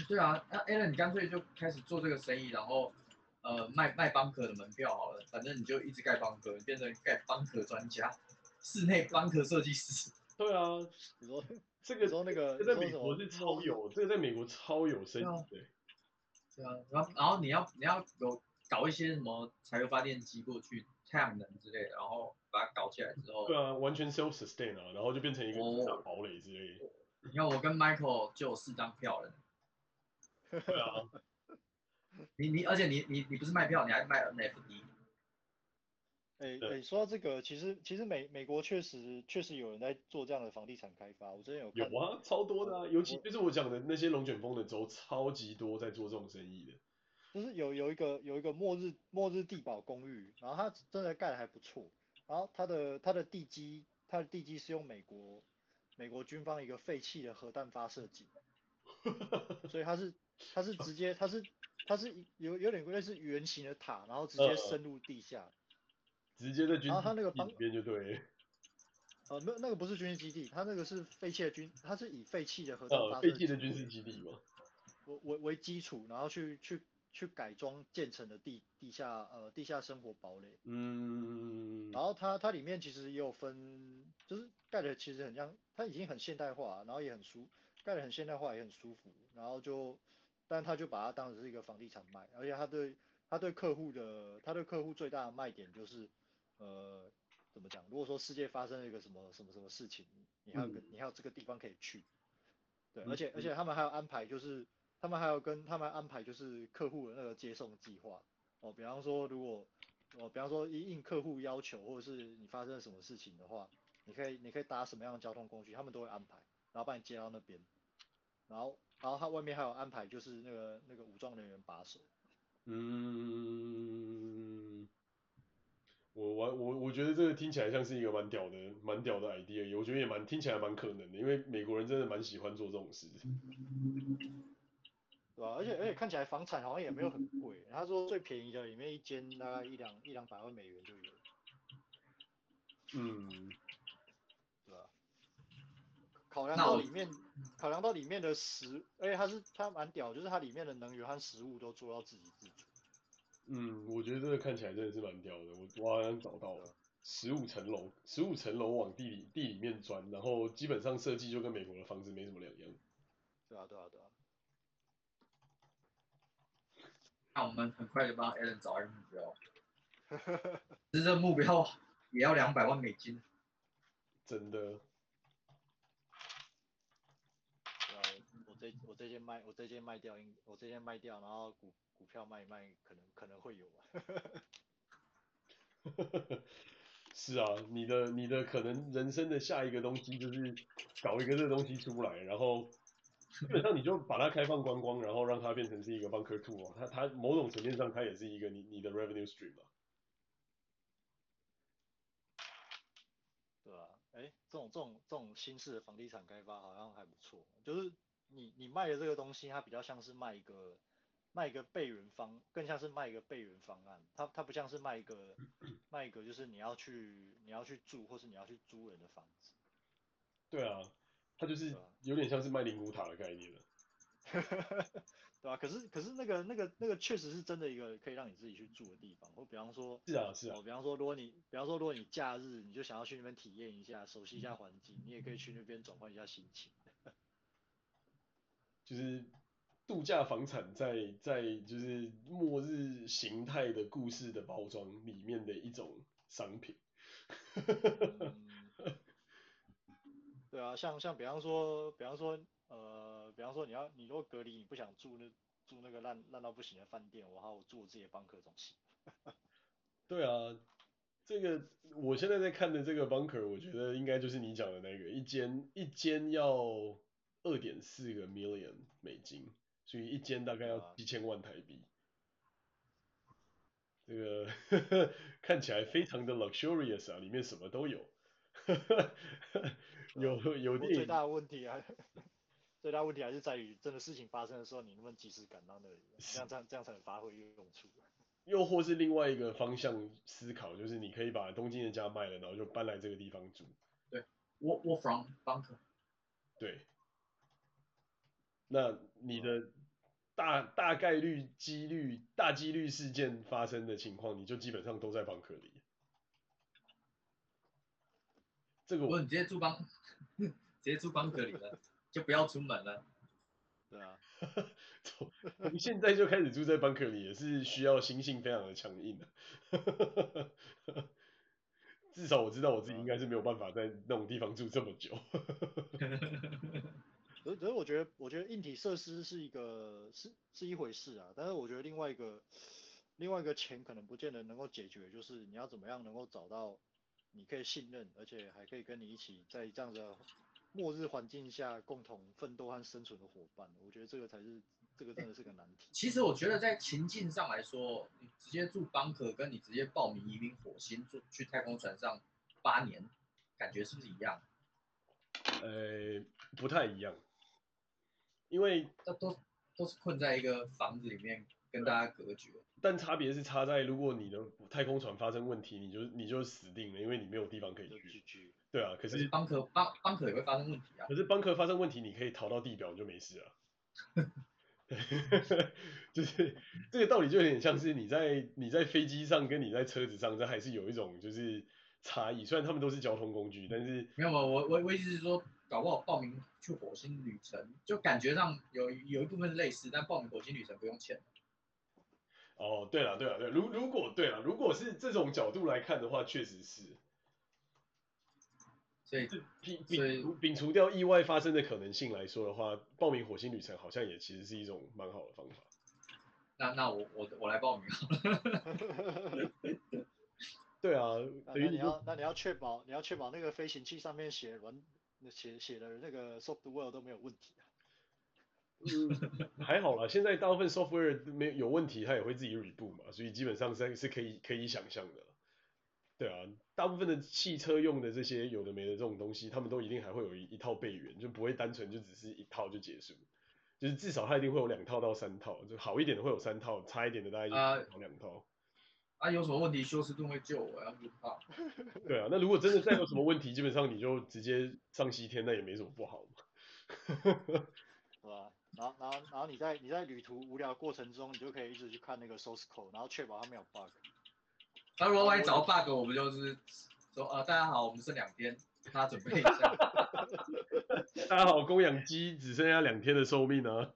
对啊，那 Alan 你干脆就开始做这个生意，然后呃卖卖邦克的门票好了，反正你就一直盖邦克，你变成盖邦克专家，室内邦克设计师。对啊，你说这个说那个这在美国是超有，这个在美国超有生意对。对啊，然后然后你要你要有。搞一些什么柴油发电机过去，太阳能之类的，然后把它搞起来之后，对啊，完全 self sustain 啊，然后就变成一个大堡垒之类的。你看我跟 Michael 就有四张票了。对啊。你你而且你你你不是卖票，你还卖 NFT。哎哎、说到这个，其实其实美美国确实确实有人在做这样的房地产开发，我之前有看。有啊，超多的啊，尤其就是我讲的那些龙卷风的州，超级多在做这种生意的。就是有有一个有一个末日末日地堡公寓，然后它真的盖的还不错，然后它的它的地基它的地基是用美国美国军方一个废弃的核弹发射井，所以它是它是直接它是它是有有点类似圆形的塔，然后直接深入地下，直接在军然后它那个旁边就对，呃没有那个不是军事基地，它那个是废弃的军，它是以废弃的核弹发射，废弃的军事基地嘛，为为为基础，然后去去。去改装建成的地地下呃地下生活堡垒，嗯，然后它它里面其实也有分，就是盖的其实很像，它已经很现代化，然后也很舒，盖的很现代化也很舒服，然后就，但他就把它当成是一个房地产卖，而且他对他对客户的他对客户最大的卖点就是，呃，怎么讲？如果说世界发生了一个什么什么什么事情，你还有个、嗯、你还有这个地方可以去，对，而且而且他们还有安排就是。他们还有跟他们安排就是客户的那个接送计划哦，比方说如果哦，比方说一应客户要求或者是你发生什么事情的话，你可以你可以搭什么样的交通工具，他们都会安排，然后把你接到那边，然后然后他外面还有安排就是那个那个武装人员把守。嗯，我我我我觉得这个听起来像是一个蛮屌的蛮屌的 idea，我觉得也蛮听起来蛮可能的，因为美国人真的蛮喜欢做这种事。对吧、啊？而且而且看起来房产好像也没有很贵，他说最便宜的里面一间大概一两一两百万美元就有。嗯，对吧、啊？考量到里面，考量到里面的食，而且它是它蛮屌，就是它里面的能源和食物都做到自给自足。嗯，我觉得这个看起来真的是蛮屌的，我我好像找到了，十五层楼，十五层楼往地里地里面钻，然后基本上设计就跟美国的房子没什么两样。对啊，对啊，对啊。那我们很快就帮 Alan 找一个目标。其实这目标也要两百万美金，真的。我这我这件卖我这件卖掉，应我这件卖掉，然后股股票卖一卖，可能可能会有吧。是啊，你的你的可能人生的下一个东西就是搞一个这东西出来，然后基本上你就把它开放观光，然后让它变成是一个 bunker two 啊，它它某种层面上它也是一个你你的 revenue stream 啊。对啊，哎，这种这种这种新式的房地产开发好像还不错，就是你你卖的这个东西，它比较像是卖一个。卖一个备援方，更像是卖一个备援方案，它它不像是卖一个 卖一个就是你要去你要去住或是你要去租人的房子。对啊，它就是有点像是卖灵骨塔的概念了。对啊，可是可是那个那个那个确实是真的一个可以让你自己去住的地方。我比方说，是啊是啊，比方说如果你比方说如果你假日你就想要去那边体验一下，熟悉一下环境，你也可以去那边转换一下心情。就是。度假房产在在就是末日形态的故事的包装里面的一种商品。嗯、对啊，像像比方说，比方说，呃，比方说你要你如果隔离，你不想住那住那个烂烂到不行的饭店，我好我住我自己的 bunker 总行。对啊，这个我现在在看的这个 bunker，我觉得应该就是你讲的那个，一间一间要二点四个 million 美金。所以一间大概要几千万台币，这个呵 呵看起来非常的 luxurious 啊，里面什么都有，有有电影。最大的问题啊，最大问题还是在于，真的事情发生的时候，你能不能及时赶到那里，这样这样这样才能发挥用处。又或是另外一个方向思考，就是你可以把东京的家卖了，然后就搬来这个地方住。对，work work from bunker。对。那你的大大概率几率大几率事件发生的情况，你就基本上都在 bunker 里。这个我，我你直接住 bunker，直接住 bunker 里了，就不要出门了。对啊，从从现在就开始住在 bunker 里，也是需要心性非常的强硬的。至少我知道我自己应该是没有办法在那种地方住这么久。可是，可是我觉得，我觉得硬体设施是一个是是一回事啊，但是我觉得另外一个另外一个钱可能不见得能够解决，就是你要怎么样能够找到你可以信任，而且还可以跟你一起在这样的末日环境下共同奋斗和生存的伙伴。我觉得这个才是这个真的是个难题。其实我觉得在情境上来说，你直接住 bunker 跟你直接报名移民火星住去太空船上八年，感觉是不是一样？呃，不太一样。因为都都都是困在一个房子里面跟大家隔绝，但差别是差在如果你的太空船发生问题，你就你就死定了，因为你没有地方可以去。对啊，可是邦壳邦邦壳也会发生问题啊。可是邦壳发生问题，你可以逃到地表，你就没事了。对，就是这个道理就有点像是你在你在飞机上跟你在车子上，这还是有一种就是差异。虽然他们都是交通工具，但是没有嘛，我我我意思是说。搞不好报名去火星旅程，就感觉上有有一部分类似，但报名火星旅程不用钱。哦，对了对了对，如如果对了，如果是这种角度来看的话，确实是。所以，摒摒摒除掉意外发生的可能性来说的话，报名火星旅程好像也其实是一种蛮好的方法。那那我我我来报名。对啊，等于你要那你要确保你要确保那个飞行器上面写完。写写的那个 software 都没有问题啊。嗯，还好啦，现在大部分 software 没有问题，它也会自己 reboot 嘛，所以基本上是是可以可以想象的。对啊，大部分的汽车用的这些有的没的这种东西，他们都一定还会有一一套备援，就不会单纯就只是一套就结束，就是至少它一定会有两套到三套，就好一点的会有三套，差一点的大概就两套。啊，有什么问题休斯顿会救我，要不怕。对啊，那如果真的再有什么问题，基本上你就直接上西天，那也没什么不好嘛。是吧？然后，然后，然后你在你在旅途无聊的过程中，你就可以一直去看那个 source code，然后确保它没有 bug。那如果万一找 bug，我们就是说，呃，大家好，我们剩两天，大家准备一下。大家好，供养鸡只剩下两天的寿命 呢。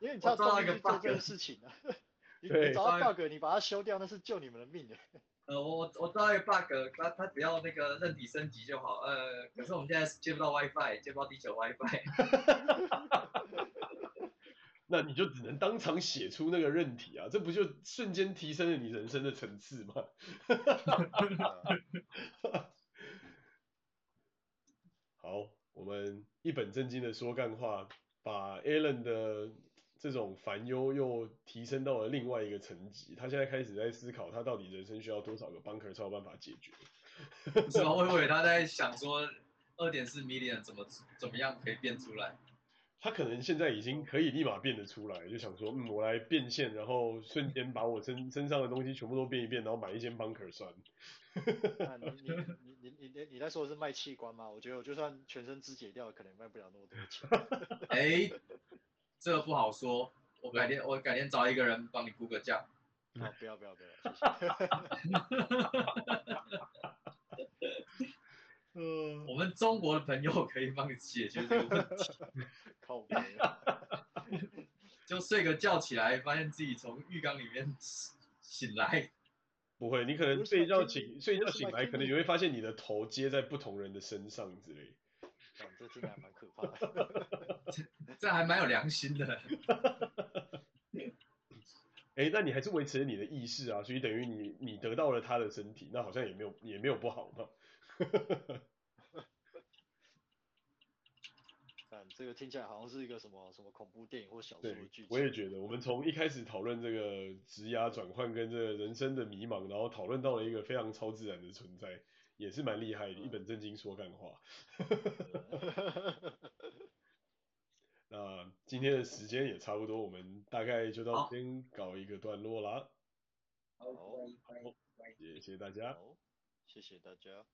因为你知道做一个做这件事情啊。你找到 bug，你把它修掉，那是救你们的命的。呃，我我知道一个 bug，他他只要那个韧体升级就好。呃，可是我们现在接不到 WiFi，接不到地球 WiFi。那你就只能当场写出那个韧体啊，这不就瞬间提升了你人生的层次吗？好，我们一本正经的说干话，把 Alan 的。这种烦忧又提升到了另外一个层级，他现在开始在思考，他到底人生需要多少个 bunker 才有办法解决？是吗？我以为他在想说，二点四 million 怎么怎么样可以变出来？他可能现在已经可以立马变得出来，就想说，嗯，我来变现，然后瞬间把我身身上的东西全部都变一变，然后买一间 bunker 算。那你你你你你你你在说的是卖器官吗？我觉得我就算全身肢解掉，可能卖不了那么多钱。哎、欸。这个不好说，我改天我改天找一个人帮你估个价。好、哦，不要不要不要，谢谢。嗯，我们中国的朋友可以帮你解决这个问题。靠边。就睡个觉起来，发现自己从浴缸里面醒来。不会，你可能睡觉醒睡觉醒来，可能你会发现你的头接在不同人的身上之类。嗯、这听起来蛮可怕的，这，这还蛮有良心的。哎、欸，那你还是维持了你的意识啊，所以等于你你得到了他的身体，那好像也没有也没有不好嘛。但这个听起来好像是一个什么什么恐怖电影或小说的剧情。我也觉得，我们从一开始讨论这个职涯转换跟这个人生的迷茫，然后讨论到了一个非常超自然的存在。也是蛮厉害的，一本正经说干话。那今天的时间也差不多，我们大概就到这边搞一个段落啦。好，好，谢谢大家。好，谢谢大家。